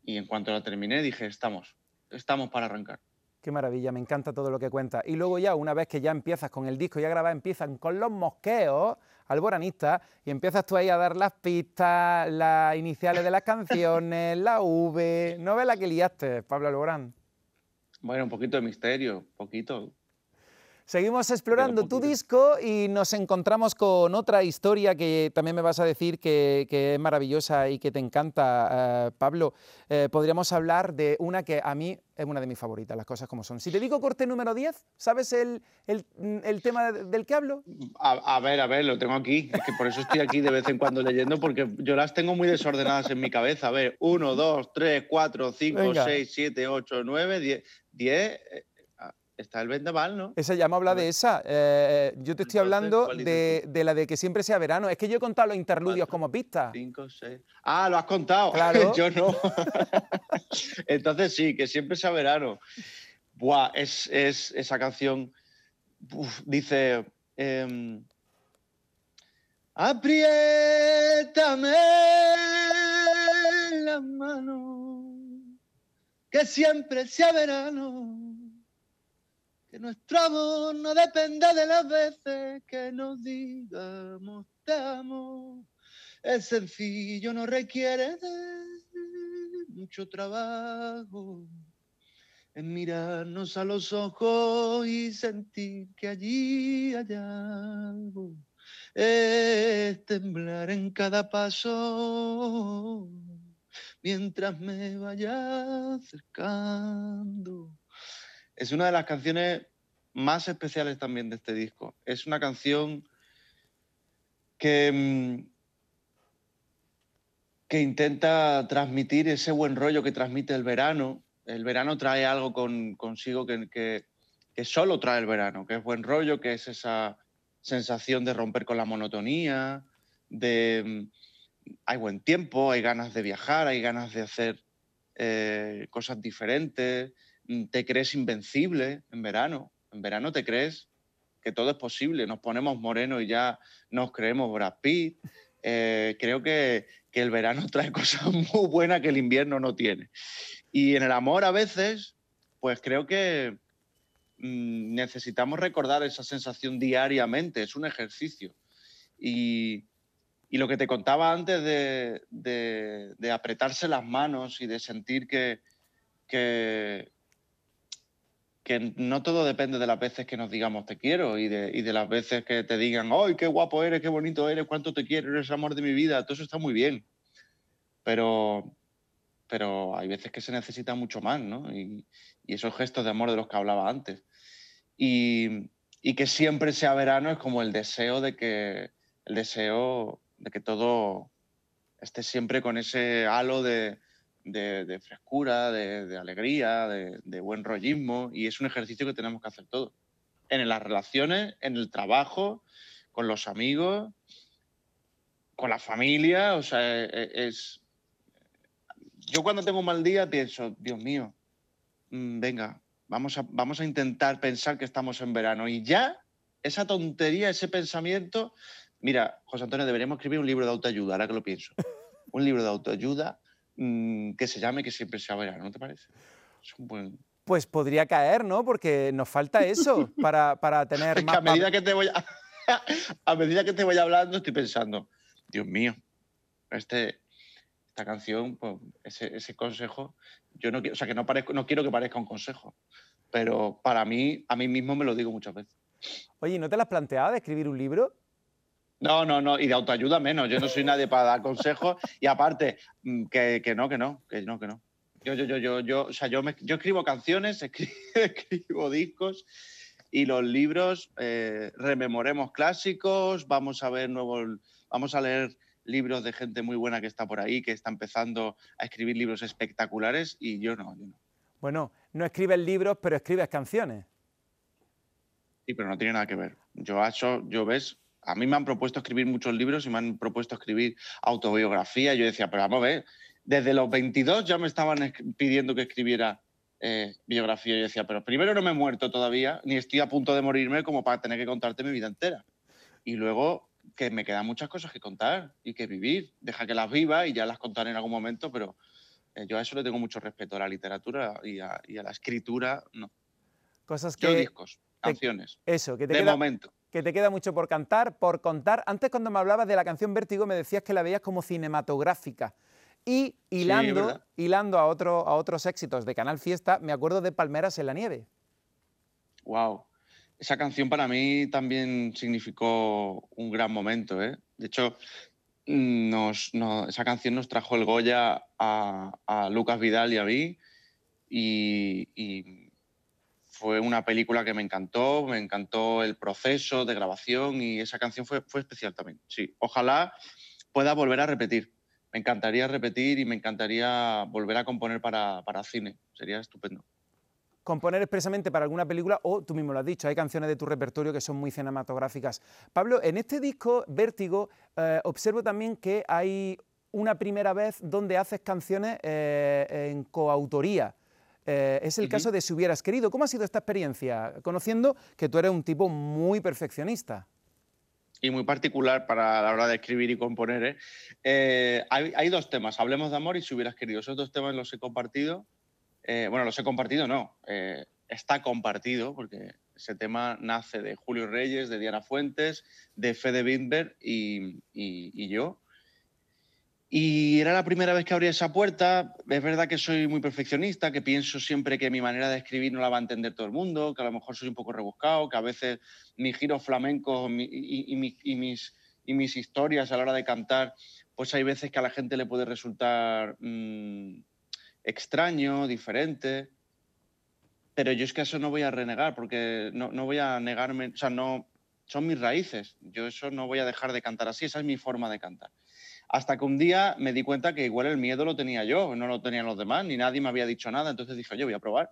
y en cuanto la terminé dije, estamos, estamos para arrancar. Qué maravilla, me encanta todo lo que cuenta. Y luego ya, una vez que ya empiezas con el disco, ya grabas, empiezan con los mosqueos alboranistas y empiezas tú ahí a dar las pistas, las iniciales de las canciones, la V. ¿No ves la que liaste, Pablo Alborán? Bueno, un poquito de misterio, poquito. Seguimos explorando tu disco y nos encontramos con otra historia que también me vas a decir que, es maravillosa y que te encanta, eh, Pablo. Eh, podríamos hablar de una que a mí es una de mis favoritas, las cosas como son. Si te digo corte número 10, ¿sabes el, tema del que hablo? A, ver, a ver, lo tengo aquí. Es que por eso estoy aquí de vez en cuando leyendo, porque yo las tengo muy desordenadas en mi cabeza. A ver, 1, 2, 3, 4, 5, 6, 7, 8, 9, 10. 10 Está el vendaval, ¿no? Esa ya me habla de esa. Eh, yo te estoy hablando de, la de que siempre sea verano. Es que yo he contado los interludios como pista. Cinco, seis. Ah, lo has contado. Claro. <laughs> yo no. <laughs> Entonces sí, que siempre sea verano. Buah, es, esa canción. dice. Eh, Apriétame la mano, que siempre sea verano que nuestro amor no dependa de las veces que nos digamos te amo. Es sencillo, no requiere de mucho trabajo. En mirarnos a los ojos y sentir que allí hay algo. Es temblar en cada paso mientras me vaya acercando es una de las canciones más especiales también de este disco. Es una canción que, mm, que intenta transmitir ese buen rollo que transmite el verano. El verano trae algo consigo que, que, solo trae el verano, que es buen rollo, que es esa sensación de romper con la monotonía, de mm, hay buen tiempo, hay ganas de viajar, hay ganas de hacer eh, cosas diferentes, te crees invencible en verano. En verano te crees que todo es posible, nos ponemos morenos y ya nos creemos Brad. Eh, creo que, que el verano <laughs> trae cosas muy buenas que el invierno no tiene. Y en el amor a veces, pues creo que mm, necesitamos recordar esa sensación diariamente, es un ejercicio. Y, y lo que te contaba antes de, de, de, apretarse las manos y de sentir que, que, que no todo depende de las veces que nos digamos te quiero y de, y de las veces que te digan, ¡ay, qué guapo eres, qué bonito eres, cuánto te quiero, eres el amor de mi vida! Todo eso está muy bien. Pero, pero hay veces que se necesita mucho más, ¿no? Y, y esos gestos de amor de los que hablaba antes. Y, y, que siempre sea verano es como el deseo de que, el deseo de que todo esté siempre con ese halo de, de, frescura, de, de alegría, de, buen rollismo, y es un ejercicio que tenemos que hacer todos. En las relaciones, en el trabajo, con los amigos, con la familia, o sea, e, e, es... Yo cuando tengo un mal día pienso, Dios mío, mm, venga, vamos a, vamos a intentar pensar que estamos en verano, y ya esa tontería, ese pensamiento, mira, José Antonio, deberíamos escribir un libro de autoayuda, ahora que lo pienso. Un libro de autoayuda mmm, que se llame que siempre sea verano, ¿no te parece? Es un buen... Pues podría caer, ¿no? Porque nos falta eso para, para tener <laughs> es más... Que a, medida que te voy a, <laughs> a medida que te voy hablando estoy pensando, Dios mío, este, esta canción, pues, ese, ese, consejo, yo no quiero, o sea, que no, parezco, no quiero que parezca un consejo, pero para mí, a mí mismo me lo digo muchas veces. Oye, ¿no te lo has planteado de escribir un libro? No, no, no, y de autoayuda menos. Yo no soy nadie para dar consejos y aparte, mm, que, que, no, que no, que no, que no. Yo, yo, yo, yo, yo, o sea, yo, me, yo escribo canciones, <laughs> escribo, escribo, discos y los libros, eh, rememoremos clásicos, vamos a ver nuevos, vamos a leer libros de gente muy buena que está por ahí, que está empezando a escribir libros espectaculares y yo no, yo no. Bueno, no escribes libros, pero escribes canciones. Sí, pero no tiene nada que ver. Yo, yo ves, a mí me han propuesto escribir muchos libros y me han propuesto escribir autobiografía. Yo decía, pero vamos a ver, desde los 22 ya me estaban pidiendo que escribiera eh, biografía. Yo decía, pero primero no me he muerto todavía, ni estoy a punto de morirme como para tener que contarte mi vida entera. Y luego que me quedan muchas cosas que contar y que vivir. Deja que las viva y ya las contaré en algún momento, pero eh, yo a eso le tengo mucho respeto, a la literatura y a, y a la escritura, no. Cosas que... Yo discos, canciones. Eso, que te de queda, momento que te queda mucho por cantar, por contar. Antes cuando me hablabas de la canción Vértigo me decías que la veías como cinematográfica. Y hilando, sí, hilando a, otro, a otros éxitos de Canal Fiesta, me acuerdo de Palmeras en la nieve. Wow. Esa canción para mí también significó un gran momento. ¿eh? De hecho, nos, nos, esa canción nos trajo el Goya a, a Lucas Vidal y a mí. Y, y fue una película que me encantó, me encantó el proceso de grabación y esa canción fue, fue especial también. Sí, ojalá pueda volver a repetir. Me encantaría repetir y me encantaría volver a componer para, para cine. Sería estupendo. Componer expresamente para alguna película o, tú mismo lo has dicho, hay canciones de tu repertorio que son muy cinematográficas. Pablo, en este disco, Vértigo, eh, observo también que hay una primera vez donde haces canciones eh, en coautoría. Eh, es el uh -huh. caso de Si hubieras querido. ¿Cómo ha sido esta experiencia? Conociendo que tú eres un tipo muy perfeccionista. Y muy particular para la hora de escribir y componer. ¿eh? Eh, hay, hay, dos temas, Hablemos de amor y Si hubieras querido. Esos dos temas los he compartido. Bueno, los he compartido, no. Está compartido porque ese tema nace de Julio Reyes, de Diana Fuentes, de Fede Windberg y, y, y yo. Y era la primera vez que abría esa puerta. Es verdad que soy muy perfeccionista, que pienso siempre que mi manera de escribir no la va a entender todo el mundo, que a lo mejor soy un poco rebuscado, que a veces mis giros flamencos y, mis, historias a la hora de cantar, pues hay veces que a la gente le puede resultar mmm, extraño, diferente. Pero yo es que eso no voy a renegar, porque no, no voy a negarme, o sea, no, son mis raíces. Yo eso no voy a dejar de cantar así, esa es mi forma de cantar. Hasta que un día me di cuenta que igual el miedo lo tenía yo, no lo tenían los demás, ni nadie me había dicho nada. Entonces dije, yo voy a probar.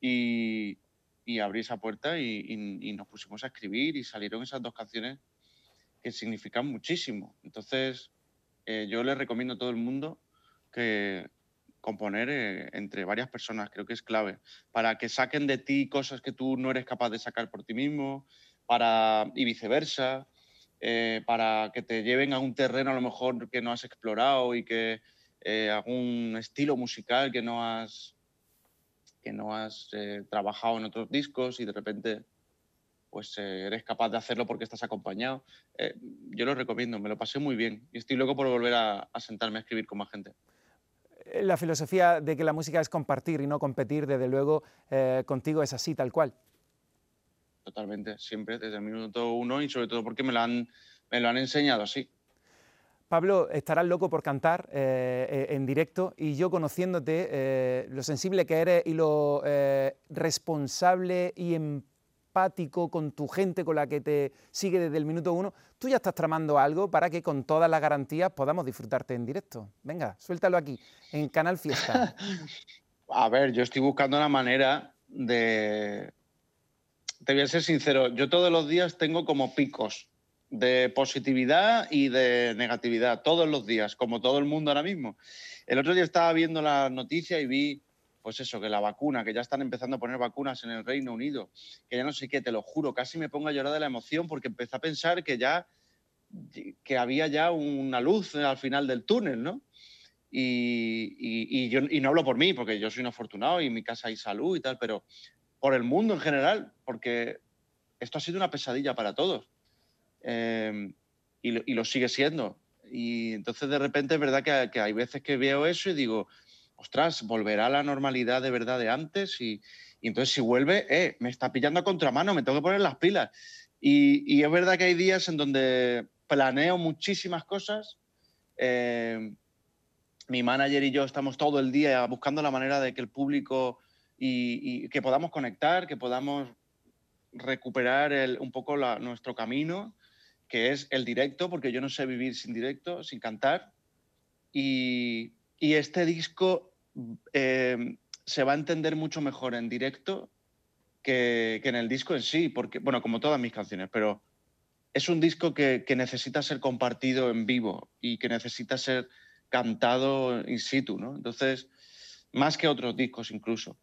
Y, y abrí esa puerta y, nos pusimos a escribir y salieron esas dos canciones que significan muchísimo. Entonces, eh, yo les recomiendo a todo el mundo que, componer eh, entre varias personas, creo que es clave, para que saquen de ti cosas que tú no eres capaz de sacar por ti mismo, para, y viceversa, eh, para que te lleven a un terreno a lo mejor que no has explorado y que eh, algún estilo musical que no has, que no has trabajado en otros discos y de repente pues eres capaz de hacerlo porque estás acompañado. yo lo recomiendo, me lo pasé muy bien y estoy loco por volver a sentarme a escribir con más gente. Eh, la filosofía de que la música es compartir y no competir, desde luego, eh, contigo es así, tal cual. Totalmente, siempre, desde el minuto uno y sobre todo porque me lo han, me lo han enseñado así. Pablo, estarás loco por cantar eh, en directo y yo conociéndote, lo sensible que eres y lo responsable y empático con tu gente, con la que te sigue desde el minuto uno, tú ya estás tramando algo para que con todas las garantías podamos disfrutarte en directo. Venga, suéltalo aquí, en Canal Fiesta. <laughs> a ver, yo estoy buscando una manera de... Te voy a ser sincero, yo todos los días tengo como picos de positividad y de negatividad, todos los días, como todo el mundo ahora mismo. El otro día estaba viendo la noticia y vi pues eso, que la vacuna, que ya están empezando a poner vacunas en el Reino Unido, que ya no sé qué, te lo juro, casi me pongo a llorar de la emoción porque empecé a pensar que ya que había ya una luz al final del túnel, ¿no? Y, yo, no hablo por mí, porque yo soy un afortunado y en mi casa hay salud y tal, pero por el mundo en general, porque esto ha sido una pesadilla para todos em, y, lo, sigue siendo. Y entonces de repente es verdad que, hay veces que veo eso y digo, ostras, volverá a la normalidad de verdad de antes y, entonces si vuelve, eh, me está pillando a contramano, me tengo que poner las pilas. Y, es verdad que hay días en donde planeo muchísimas cosas. Eh, mi manager y yo estamos todo el día buscando la manera de que el público y, que podamos conectar, que podamos recuperar un poco nuestro camino, que es el directo, porque yo no sé vivir sin directo, sin cantar. Y, y este disco Em, se va a entender mucho mejor en directo que, en el disco en sí, porque, bueno, como todas mis canciones, pero es un disco que, necesita ser compartido en vivo y que necesita ser cantado in situ, ¿no? Entonces, más que otros discos incluso.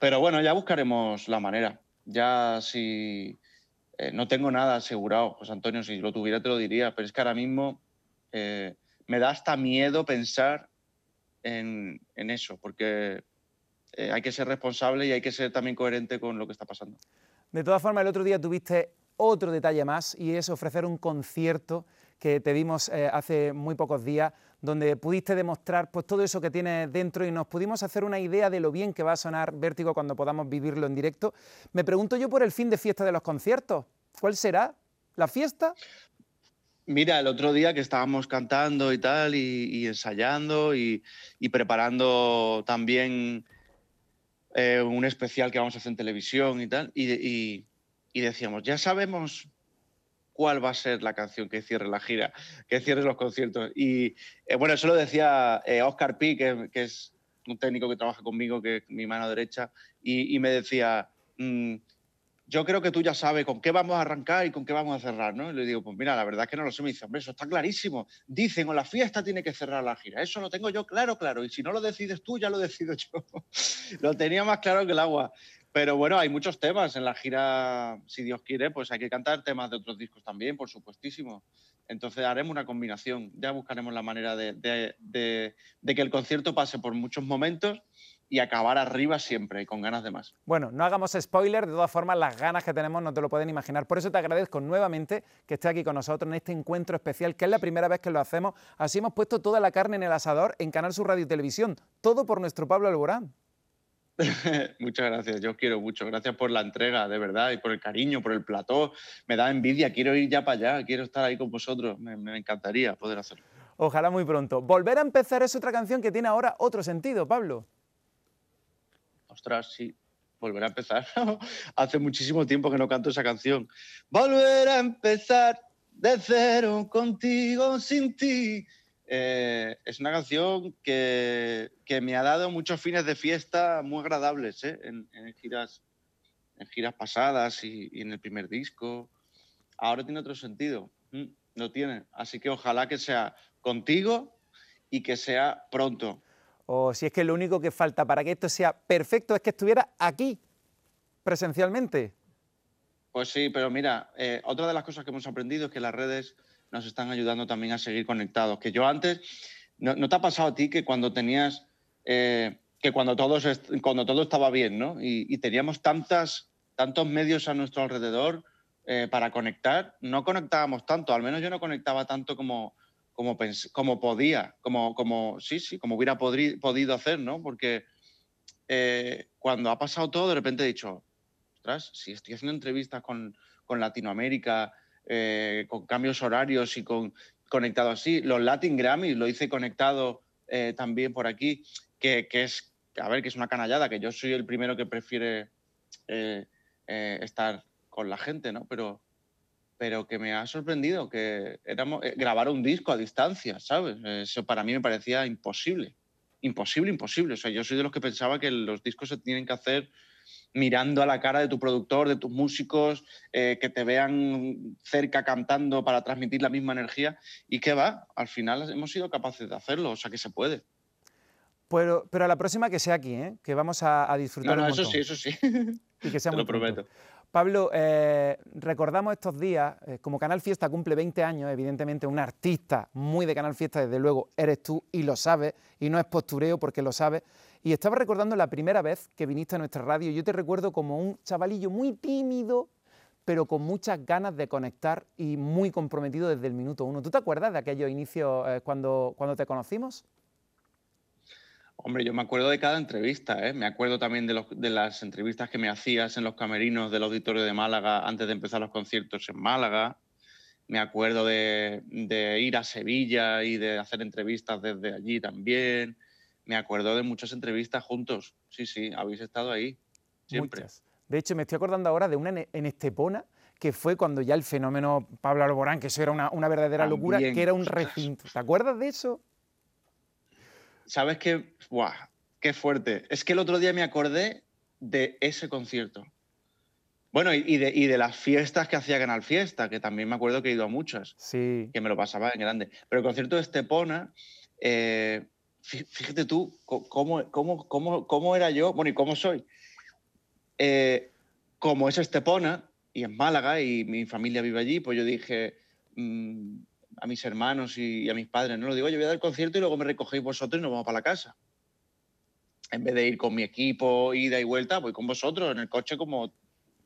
Pero bueno, ya buscaremos la manera. Ya si eh, no tengo nada asegurado, José Antonio, si lo tuviera te lo diría, pero es que ahora mismo eh, me da hasta miedo pensar en, eso, porque eh, hay que ser responsable y hay que ser también coherente con lo que está pasando. De todas formas, el otro día tuviste otro detalle más y es ofrecer un concierto que te dimos eh, hace muy pocos días, donde pudiste demostrar pues, todo eso que tienes dentro y nos pudimos hacer una idea de lo bien que va a sonar Vértigo cuando podamos vivirlo en directo. Me pregunto yo por el fin de fiesta de los conciertos. ¿Cuál será? ¿La fiesta? Mira, el otro día que estábamos cantando y tal, y, ensayando y, preparando también eh, un especial que vamos a hacer en televisión y tal, y, decíamos, ya sabemos cuál va a ser la canción que cierre la gira, que cierre los conciertos. Y eh, bueno, eso lo decía Oscar eh, Pi, que, es un técnico que trabaja conmigo, que es mi mano derecha, y, me decía, mm, yo creo que tú ya sabes con qué vamos a arrancar y con qué vamos a cerrar, ¿no? Y le digo, pues mira, la verdad es que no lo sé. Me dice, hombre, eso está clarísimo. Dicen, o la fiesta tiene que cerrar la gira. Eso lo tengo yo claro, claro. Y si no lo decides tú, ya lo decido yo. <laughs> lo tenía más claro que el agua. Pero bueno, hay muchos temas en la gira, si Dios quiere, pues hay que cantar temas de otros discos también, por supuestísimo. Entonces haremos una combinación, ya buscaremos la manera de, que el concierto pase por muchos momentos y acabar arriba siempre con ganas de más. Bueno, no hagamos spoiler, de todas formas las ganas que tenemos no te lo pueden imaginar. Por eso te agradezco nuevamente que estés aquí con nosotros en este encuentro especial, que es la primera vez que lo hacemos. Así hemos puesto toda la carne en el asador en Canal Sur Radio y Televisión. Todo por nuestro Pablo Alborán. <laughs> Muchas gracias, yo os quiero mucho. Gracias por la entrega, de verdad, y por el cariño, por el plató. Me da envidia, quiero ir ya para allá, quiero estar ahí con vosotros. Me, me encantaría poder hacerlo. Ojalá muy pronto. Volver a empezar es otra canción que tiene ahora otro sentido, Pablo ostras, sí, volver a empezar. <laughs> Hace muchísimo tiempo que no canto esa canción. Volver a empezar de cero contigo, sin ti. Eh, es una canción que, me ha dado muchos fines de fiesta muy agradables ¿eh? en, giras, en giras pasadas y, en el primer disco. Ahora tiene otro sentido, mm, no tiene. Así que ojalá que sea contigo y que sea pronto. o si es que lo único que falta para que esto sea perfecto es que estuviera aquí, presencialmente. Pues sí, pero mira, eh, otra de las cosas que hemos aprendido es que las redes nos están ayudando también a seguir conectados. Que yo antes, ¿no, te ha pasado a ti que cuando tenías, eh, que cuando, todos cuando todo estaba bien, ¿no? Y, teníamos tantas, tantos medios a nuestro alrededor eh, para conectar, no conectábamos tanto, al menos yo no conectaba tanto como, como, como podía, como, como, sí, sí, como hubiera podido hacer, ¿no? Porque eh, cuando ha pasado todo, de repente he dicho, ostras, si estoy haciendo entrevistas con, con Latinoamérica, eh, con cambios horarios y con conectado así. Los Latin Grammys lo hice conectado eh, también por aquí, que, es, a ver, que es una canallada, que yo soy el primero que prefiere eh, estar con la gente, ¿no? Pero, pero que me ha sorprendido que éramos, grabar un disco a distancia, ¿sabes? Eso para mí me parecía imposible. Imposible, imposible. O sea, yo soy de los que pensaba que los discos se tienen que hacer mirando a la cara de tu productor, de tus músicos, eh, que te vean cerca cantando para transmitir la misma energía. ¿Y qué va? Al final hemos sido capaces de hacerlo, o sea que se puede. Pero, pero a la próxima que sea aquí, ¿eh? que vamos a, disfrutar. No, no, eso sí, eso sí. Y que sea Te lo prometo. Pablo, eh, recordamos estos días, como Canal Fiesta cumple 20 años, evidentemente un artista muy de Canal Fiesta, desde luego eres tú y lo sabes, y no es postureo porque lo sabes, y estaba recordando la primera vez que viniste a nuestra radio. Yo te recuerdo como un chavalillo muy tímido, pero con muchas ganas de conectar y muy comprometido desde el minuto uno. ¿Tú te acuerdas de aquellos inicios eh, cuando, cuando te conocimos? Hombre, yo me acuerdo de cada entrevista, ¿eh? me acuerdo también de, las entrevistas que me hacías en los camerinos del Auditorio de Málaga antes de empezar los conciertos en Málaga. Me acuerdo de ir a Sevilla y de hacer entrevistas desde allí también me acuerdo de muchas entrevistas juntos. Sí, sí, habéis estado ahí. Siempre. Muchas. De hecho, me estoy acordando ahora de una en Estepona, que fue cuando ya el fenómeno Pablo Alborán, que eso era una, verdadera locura, que era un recinto. ¿Te acuerdas de eso? ¿Sabes qué? ¡Buah! ¡Qué fuerte! Es que el otro día me acordé de ese concierto. Bueno, y de, y de, las fiestas que hacía Canal Fiesta, que también me acuerdo que he ido a muchas. Sí. Que me lo pasaba en grande. Pero el concierto de Estepona, eh, fíjate tú cómo, cómo, cómo, cómo, era yo, bueno, y cómo soy. Eh, como es Estepona y es Málaga y mi familia vive allí, pues yo dije mm, a mis hermanos y, a mis padres, no lo digo, yo voy a dar el concierto y luego me recogéis vosotros y nos vamos para la casa. En vez de ir con mi equipo, ida y vuelta, voy con vosotros en el coche como,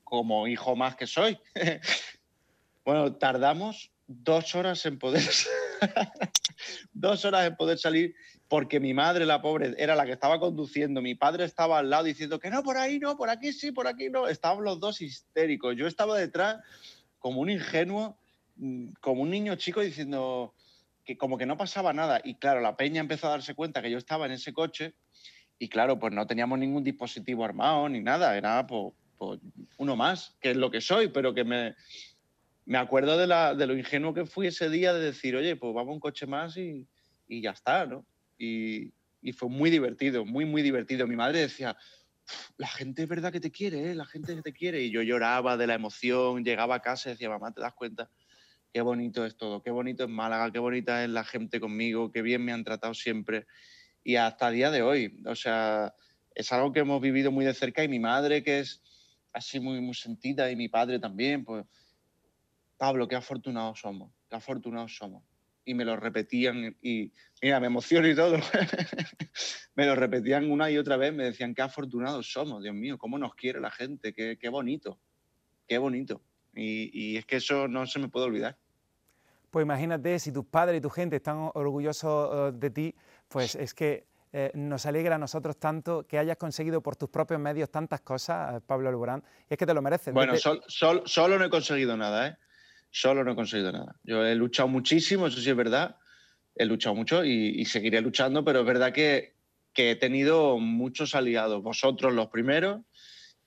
como hijo más que soy. <laughs> bueno, tardamos dos horas en poder <laughs> <laughs> dos horas en poder salir porque mi madre, la pobre, era la que estaba conduciendo, mi padre estaba al lado diciendo que no, por ahí no, por aquí sí, por aquí no. Estaban los dos histéricos. Yo estaba detrás como un ingenuo, mm, como un niño chico diciendo que como que no pasaba nada. Y claro, la peña empezó a darse cuenta que yo estaba en ese coche y claro, pues no teníamos ningún dispositivo armado ni nada, era pues, pues uno más, que es lo que soy, pero que me, me acuerdo de, la, de, lo ingenuo que fui ese día de decir, oye, pues vamos un coche más y, y ya está, ¿no? y, fue muy divertido, muy, muy divertido. Mi madre decía, la gente es verdad que te quiere, ¿eh? la gente que te quiere. Y yo lloraba de la emoción, llegaba a casa y decía, mamá, ¿te das cuenta? Qué bonito es todo, qué bonito es Málaga, qué bonita es la gente conmigo, qué bien me han tratado siempre. Y hasta el día de hoy, o sea, es algo que hemos vivido muy de cerca y mi madre, que es así muy, muy sentida, y mi padre también, pues, Pablo, qué afortunados somos, qué afortunados somos y me lo repetían y mira, me emociono y todo. <laughs> me lo repetían una y otra vez, me decían qué afortunados somos, Dios mío, cómo nos quiere la gente, qué, qué bonito, qué bonito. Y, y, es que eso no se me puede olvidar. Pues imagínate, si tus padres y tu gente están orgullosos eh, de ti, pues es que eh, nos alegra a nosotros tanto que hayas conseguido por tus propios medios tantas cosas, eh, Pablo Alborán, y es que te lo mereces. Bueno, solo no he conseguido nada, ¿eh? Solo no he conseguido nada. Yo he luchado muchísimo, eso sí es verdad, he luchado mucho y, seguiré luchando, pero es verdad que, he tenido muchos aliados, vosotros los primeros,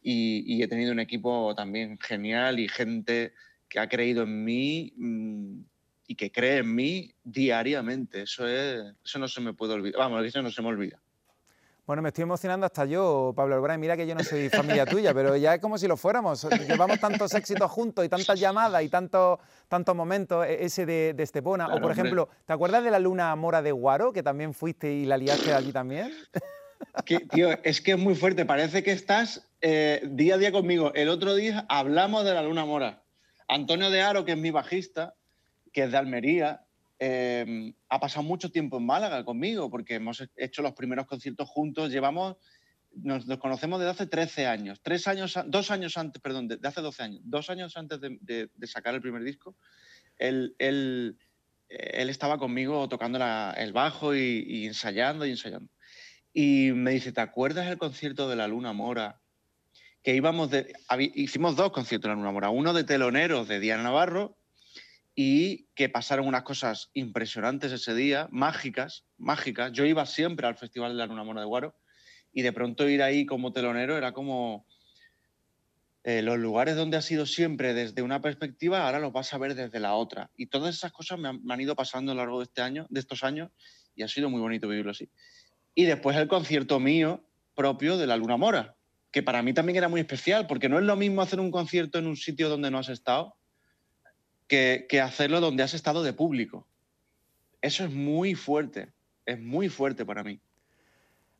y, he tenido un equipo también genial y gente que ha creído en mí mm, y que cree en mí diariamente. Eso, es, eso no se me puede olvidar. Vamos, eso no se me olvida. Bueno, me estoy emocionando hasta yo, Pablo Alborán. Mira que yo no soy familia tuya, pero ya es como si lo fuéramos. Llevamos tantos éxitos juntos y tantas llamadas y tantos, tantos momentos, e, ese de, Estepona. o, por ejemplo, ¿te acuerdas de la luna mora de Guaro, que también fuiste y la liaste allí también? tío, es que es muy fuerte. Parece que estás eh, día a día conmigo. El otro día hablamos de la luna mora. Antonio de Aro, que es mi bajista, que es de Almería, Em, ha pasado mucho tiempo en Málaga conmigo porque hemos hecho los primeros conciertos juntos. Llevamos, nos, conocemos desde hace 13 años, tres años, dos años antes, perdón, de, hace 12 años, dos años antes de, sacar el primer disco. Él, él, él estaba conmigo tocando el bajo y, ensayando y ensayando. Y me dice, ¿te acuerdas el concierto de la Luna Mora? Que íbamos de, hicimos dos conciertos de la Luna Mora, uno de teloneros de Diana Navarro y que pasaron unas cosas impresionantes ese día, mágicas, mágicas. Yo iba siempre al Festival de la Luna Mora de Guaro y de pronto ir ahí como telonero era como eh, los lugares donde has ido siempre desde una perspectiva, ahora los vas a ver desde la otra. Y todas esas cosas me han, ido pasando a lo largo de, este año, de estos años y ha sido muy bonito vivirlo así. Y después el concierto mío propio de la Luna Mora, que para mí también era muy especial, porque no es lo mismo hacer un concierto en un sitio donde no has estado que, hacerlo donde has estado de público. Eso es muy fuerte, es muy fuerte para mí.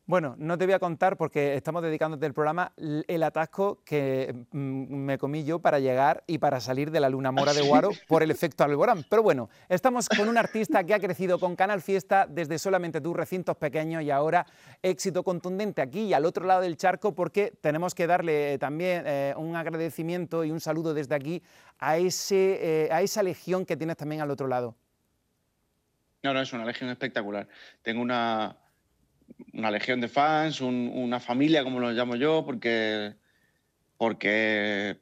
Bueno, no te voy a contar porque estamos dedicándote el programa el atasco que mm, me comí yo para llegar y para salir de la luna mora de Guaro <laughs> por el efecto Alborán. Pero bueno, estamos con un artista que ha crecido con Canal Fiesta desde solamente tus recintos pequeños y ahora éxito contundente aquí y al otro lado del charco porque tenemos que darle también eh, un agradecimiento y un saludo desde aquí a, ese, eh, a esa legión que tienes también al otro lado. No, no, es una legión espectacular. Tengo una una legión de fans, una familia, como lo llamo yo, porque, porque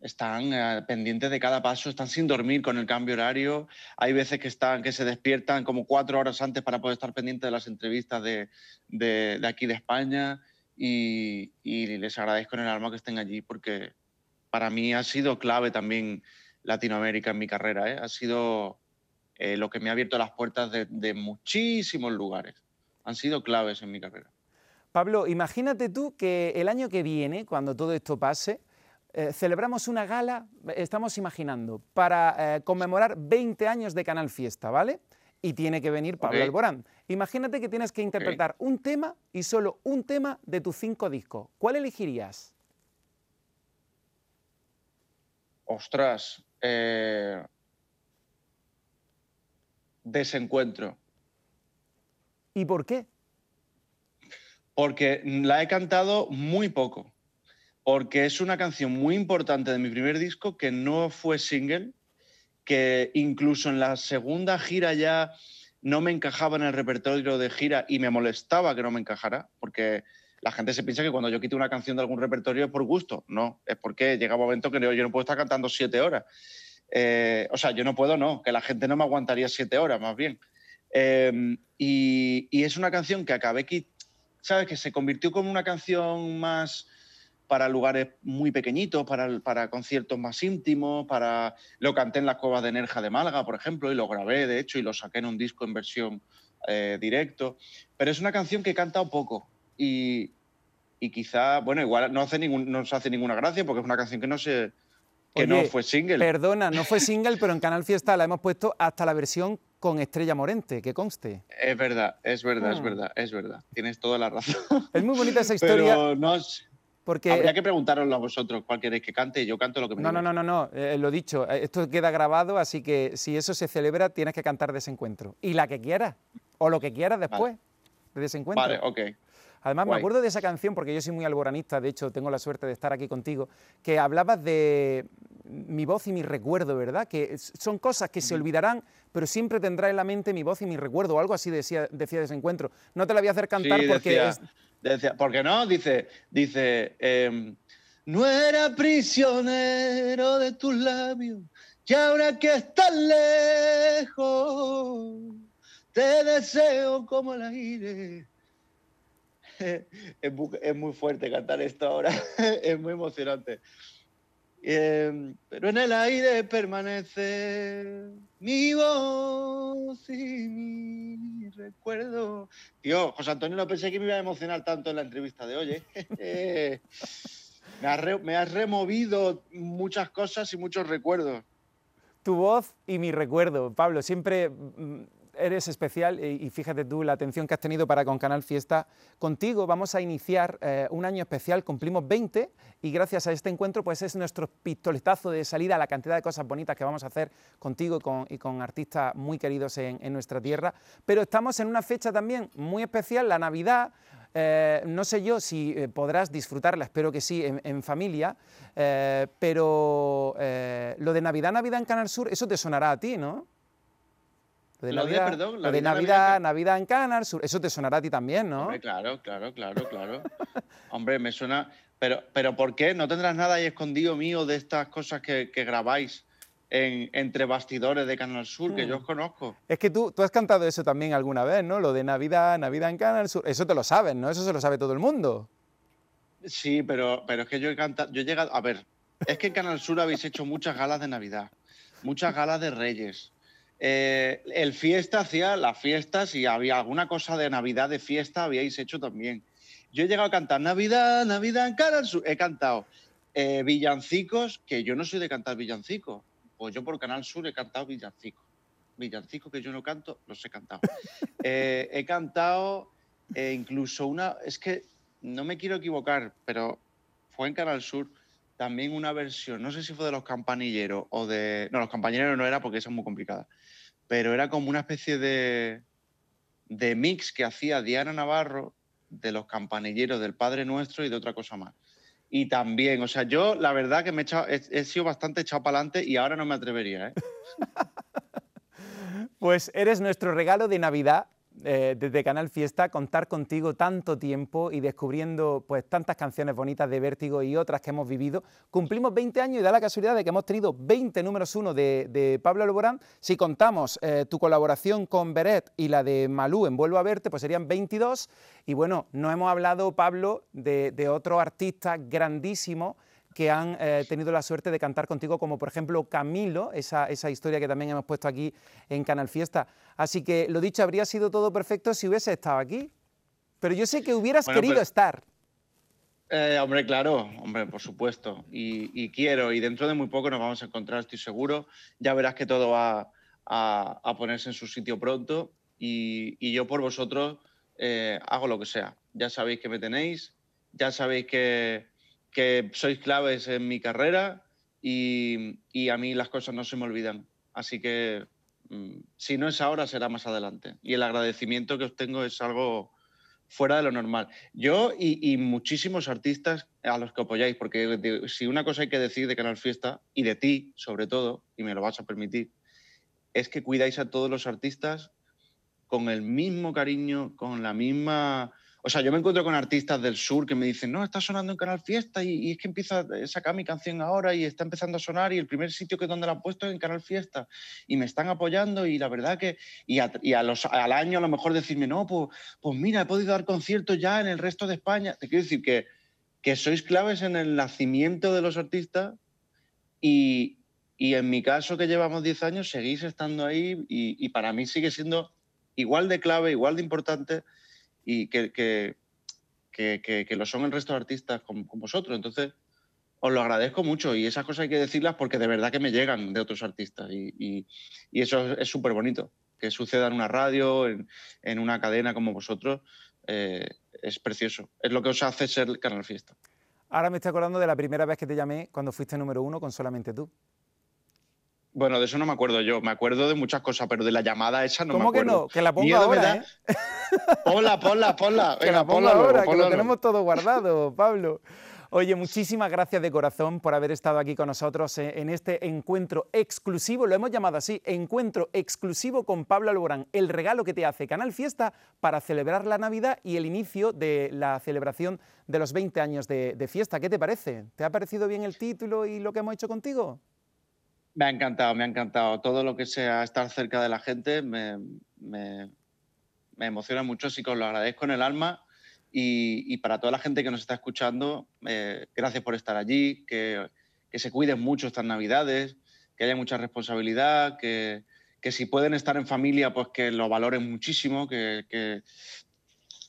están eh, pendientes de cada paso, están sin dormir con el cambio horario. Hay veces que, están, que se despiertan como cuatro horas antes para poder estar pendientes de las entrevistas de, de, aquí de España y, les agradezco en el alma que estén allí porque para mí ha sido clave también Latinoamérica en mi carrera. ¿eh? Ha sido eh, lo que me ha abierto las puertas de muchísimos lugares han sido claves en mi carrera. Pablo, imagínate tú que el año que viene, cuando todo esto pase, eh, celebramos una gala, estamos imaginando, para eh, conmemorar 20 años de Canal Fiesta, ¿vale? Y tiene que venir Pablo Alborán. Imagínate que tienes que interpretar un tema y solo un tema de tus cinco discos. ¿Cuál elegirías? Ostras. Eh, desencuentro. ¿Y por qué? Porque la he cantado muy poco. Porque es una canción muy importante de mi primer disco que no fue single, que incluso en la segunda gira ya no me encajaba en el repertorio de gira y me molestaba que no me encajara, porque la gente se piensa que cuando yo quito una canción de algún repertorio es por gusto. No, es porque llega un momento que yo no puedo estar cantando siete horas. Eh, o sea, yo no puedo, no, que la gente no me aguantaría siete horas, más bien. Em, y, es una canción que acabé, ¿sabes? Que se convirtió como una canción más para lugares muy pequeñitos, para, para, conciertos más íntimos, para lo canté en las cuevas de Nerja de Málaga, por ejemplo, y lo grabé, de hecho, y lo saqué en un disco en versión eh, directo. Pero es una canción que he cantado poco y, y quizá, bueno, igual no, hace ningún, no se hace ninguna gracia porque es una canción que no se que no fue single. Perdona, no fue single, pero en Canal Fiesta la hemos puesto hasta la versión con Estrella Morente, que conste. Es verdad, es verdad, es ah. verdad, es verdad. Tienes toda la razón. Es muy bonita esa <laughs> historia. Pero no, porque... Habría que preguntaroslo a vosotros cuál queréis que cante. Yo canto lo que me No, no, no, no, no. Eh, lo dicho. Eh, esto queda grabado, así que si eso se celebra, tienes que cantar Desencuentro. Y la que quieras. O lo que quieras después de Desencuentro. Vale, ok. Además, me acuerdo de esa canción, porque yo soy muy alboranista, de hecho, tengo la suerte de estar aquí contigo, que hablabas de, mi voz y mi recuerdo, ¿verdad? Que son cosas que se olvidarán, pero siempre tendrá en la mente mi voz y mi recuerdo, o algo así decía, decía encuentro. No te la voy a hacer cantar porque... Decía, ¿Por qué no? Dice, dice em, no era prisionero de tus labios, y ahora que estás lejos, te deseo como el aire. <laughs> es muy fuerte cantar esto ahora, <laughs> es muy emocionante. Em, pero en el aire permanece mi voz y mi recuerdo. Tío, José Antonio, no pensé que me iba a emocionar tanto en la entrevista de hoy. ¿eh? <laughs> me, has removido muchas cosas y muchos recuerdos. Tu voz y mi recuerdo, Pablo. Siempre mm, eres especial y fíjate tú la atención que has tenido para con Canal Fiesta. Contigo vamos a iniciar eh, un año especial, cumplimos 20 y gracias a este encuentro pues es nuestro pistoletazo de salida a la cantidad de cosas bonitas que vamos a hacer contigo y con, artistas muy queridos en, nuestra tierra. Pero estamos en una fecha también muy especial, la Navidad. Eh, no sé yo si eh, podrás disfrutarla, espero que sí, en, familia, pero lo de Navidad, Navidad en Canal Sur, eso te sonará a ti, ¿no? De Navidad, de Navidad, Navidad, en Canals, eso te sonará a ti también, ¿no? claro, claro, claro, claro. <laughs> Hombre, me suena. Pero, pero ¿por qué? ¿No tendrás nada ahí escondido mío de estas cosas que, grabáis en, entre bastidores de Canal Sur, que yo os mm. conozco? Es que tú, tú has cantado eso también alguna vez, ¿no? Lo de Navidad, Navidad en Canal Sur. Eso te lo sabes, ¿no? Eso se lo sabe todo el mundo. Sí, pero, pero es que yo he cantado. Yo he llegado. A ver, es que en Canal Sur habéis hecho muchas galas de Navidad, muchas galas de Reyes eh, el fiesta hacía las fiestas y había alguna cosa de Navidad, de fiesta, habíais hecho también. Yo he llegado a cantar Navidad, Navidad en Canal Sur. He cantado eh, villancicos, que yo no soy de cantar villancicos. Pues yo por Canal Sur he cantado villancicos. Villancicos que yo no canto, los he cantado. <laughs> Eh, he cantado incluso una. Es que no me quiero equivocar, pero fue en Canal Sur también una versión, no sé si fue de los campanilleros o de... No, los campanilleros no era porque esa es muy complicada, pero era como una especie de, de mix que hacía Diana Navarro de los campanilleros del Padre Nuestro y de otra cosa más. Y también, o sea, yo la verdad que me he, he, sido bastante echado para adelante y ahora no me atrevería. ¿eh? <laughs> pues eres nuestro regalo de Navidad eh, desde Canal Fiesta, contar contigo tanto tiempo y descubriendo pues tantas canciones bonitas de Vértigo y otras que hemos vivido. Cumplimos 20 años y da la casualidad de que hemos tenido 20 números uno de, Pablo Alborán. Si contamos eh, tu colaboración con Beret y la de Malú en Vuelvo a Verte, pues serían 22. Y bueno, no hemos hablado, Pablo, de, de otro artista grandísimo que han eh, tenido la suerte de cantar contigo, como por ejemplo Camilo, esa, esa, historia que también hemos puesto aquí en Canal Fiesta. Así que lo dicho, habría sido todo perfecto si hubiese estado aquí. Pero yo sé que hubieras querido estar. Eh, hombre, claro, hombre, por supuesto. Y, quiero, y dentro de muy poco nos vamos a encontrar, estoy seguro. Ya verás que todo va a, ponerse en su sitio pronto. Y, yo por vosotros eh, hago lo que sea. Ya sabéis que me tenéis, ya sabéis que, que sois claves en mi carrera y, a mí las cosas no se me olvidan. Así que mm, si no es ahora, será más adelante. Y el agradecimiento que os tengo es algo fuera de lo normal. Yo y, muchísimos artistas a los que apoyáis, porque si una cosa hay que decir de Canal Fiesta y de ti, sobre todo, y me lo vas a permitir, es que cuidáis a todos los artistas con el mismo cariño, con la misma o sea, yo me encuentro con artistas del sur que me dicen, no, está sonando en Canal Fiesta y, es que empieza a sacar mi canción ahora y está empezando a sonar y el primer sitio que donde la han puesto es en Canal Fiesta y me están apoyando y la verdad que, y, a, los, al año a lo mejor decirme, no, pues, pues mira, he podido dar conciertos ya en el resto de España. Te quiero decir que, que sois claves en el nacimiento de los artistas y, y en mi caso que llevamos 10 años seguís estando ahí y para mí sigue siendo igual de clave, igual de importante y que, que, que, lo son el resto de artistas con, vosotros. Entonces, os lo agradezco mucho y esas cosas hay que decirlas porque de verdad que me llegan de otros artistas y, y, eso es súper bonito. Que suceda en una radio, en, en una cadena como vosotros, eh, es precioso. Es lo que os hace ser Canal Fiesta. Ahora me estoy acordando de la primera vez que te llamé cuando fuiste número uno con solamente tú. Bueno, de eso no me acuerdo yo. Me acuerdo de muchas cosas, pero de la llamada esa no me acuerdo. ¿Cómo que no? Que la ponga ahora, ¿eh? <laughs> Ponla, ponla, ponla. que la ponga ahora, que lo tenemos todo guardado, <laughs> Pablo. Oye, muchísimas gracias de corazón por haber estado aquí con nosotros en este encuentro exclusivo, lo hemos llamado así, encuentro exclusivo con Pablo Alborán, el regalo que te hace Canal Fiesta para celebrar la Navidad y el inicio de la celebración de los 20 años de, de fiesta. ¿Qué te parece? ¿Te ha parecido bien el título y lo que hemos hecho contigo? Me ha encantado, me ha encantado. Todo lo que sea estar cerca de la gente me, emociona mucho, así que os lo agradezco en el alma. Y, para toda la gente que nos está escuchando, eh, gracias por estar allí, que, que se cuiden mucho estas navidades, que haya mucha responsabilidad, que, que si pueden estar en familia, pues que lo valoren muchísimo, que, que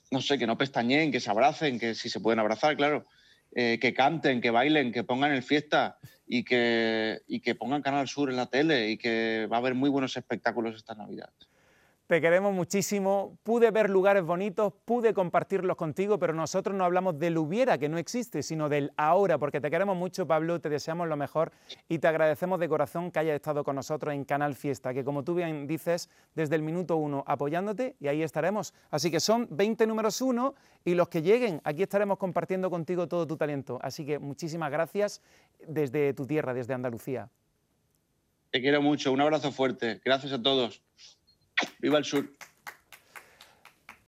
no sé, que no pestañeen, que se abracen, que si se pueden abrazar, claro, eh, que canten, que bailen, que pongan el fiesta y que, y que pongan Canal Sur en la tele y que va a haber muy buenos espectáculos esta Navidad. Te queremos muchísimo. Pude ver lugares bonitos, pude compartirlos contigo, pero nosotros no hablamos del hubiera, que no existe, sino del ahora, porque te queremos mucho, Pablo, te deseamos lo mejor y te agradecemos de corazón que hayas estado con nosotros en Canal Fiesta, que como tú bien dices, desde el minuto uno apoyándote y ahí estaremos. Así que son 20 números uno y los que lleguen, aquí estaremos compartiendo contigo todo tu talento. Así que muchísimas gracias desde tu tierra, desde Andalucía. Te quiero mucho, un abrazo fuerte. Gracias a todos. Viva el sur.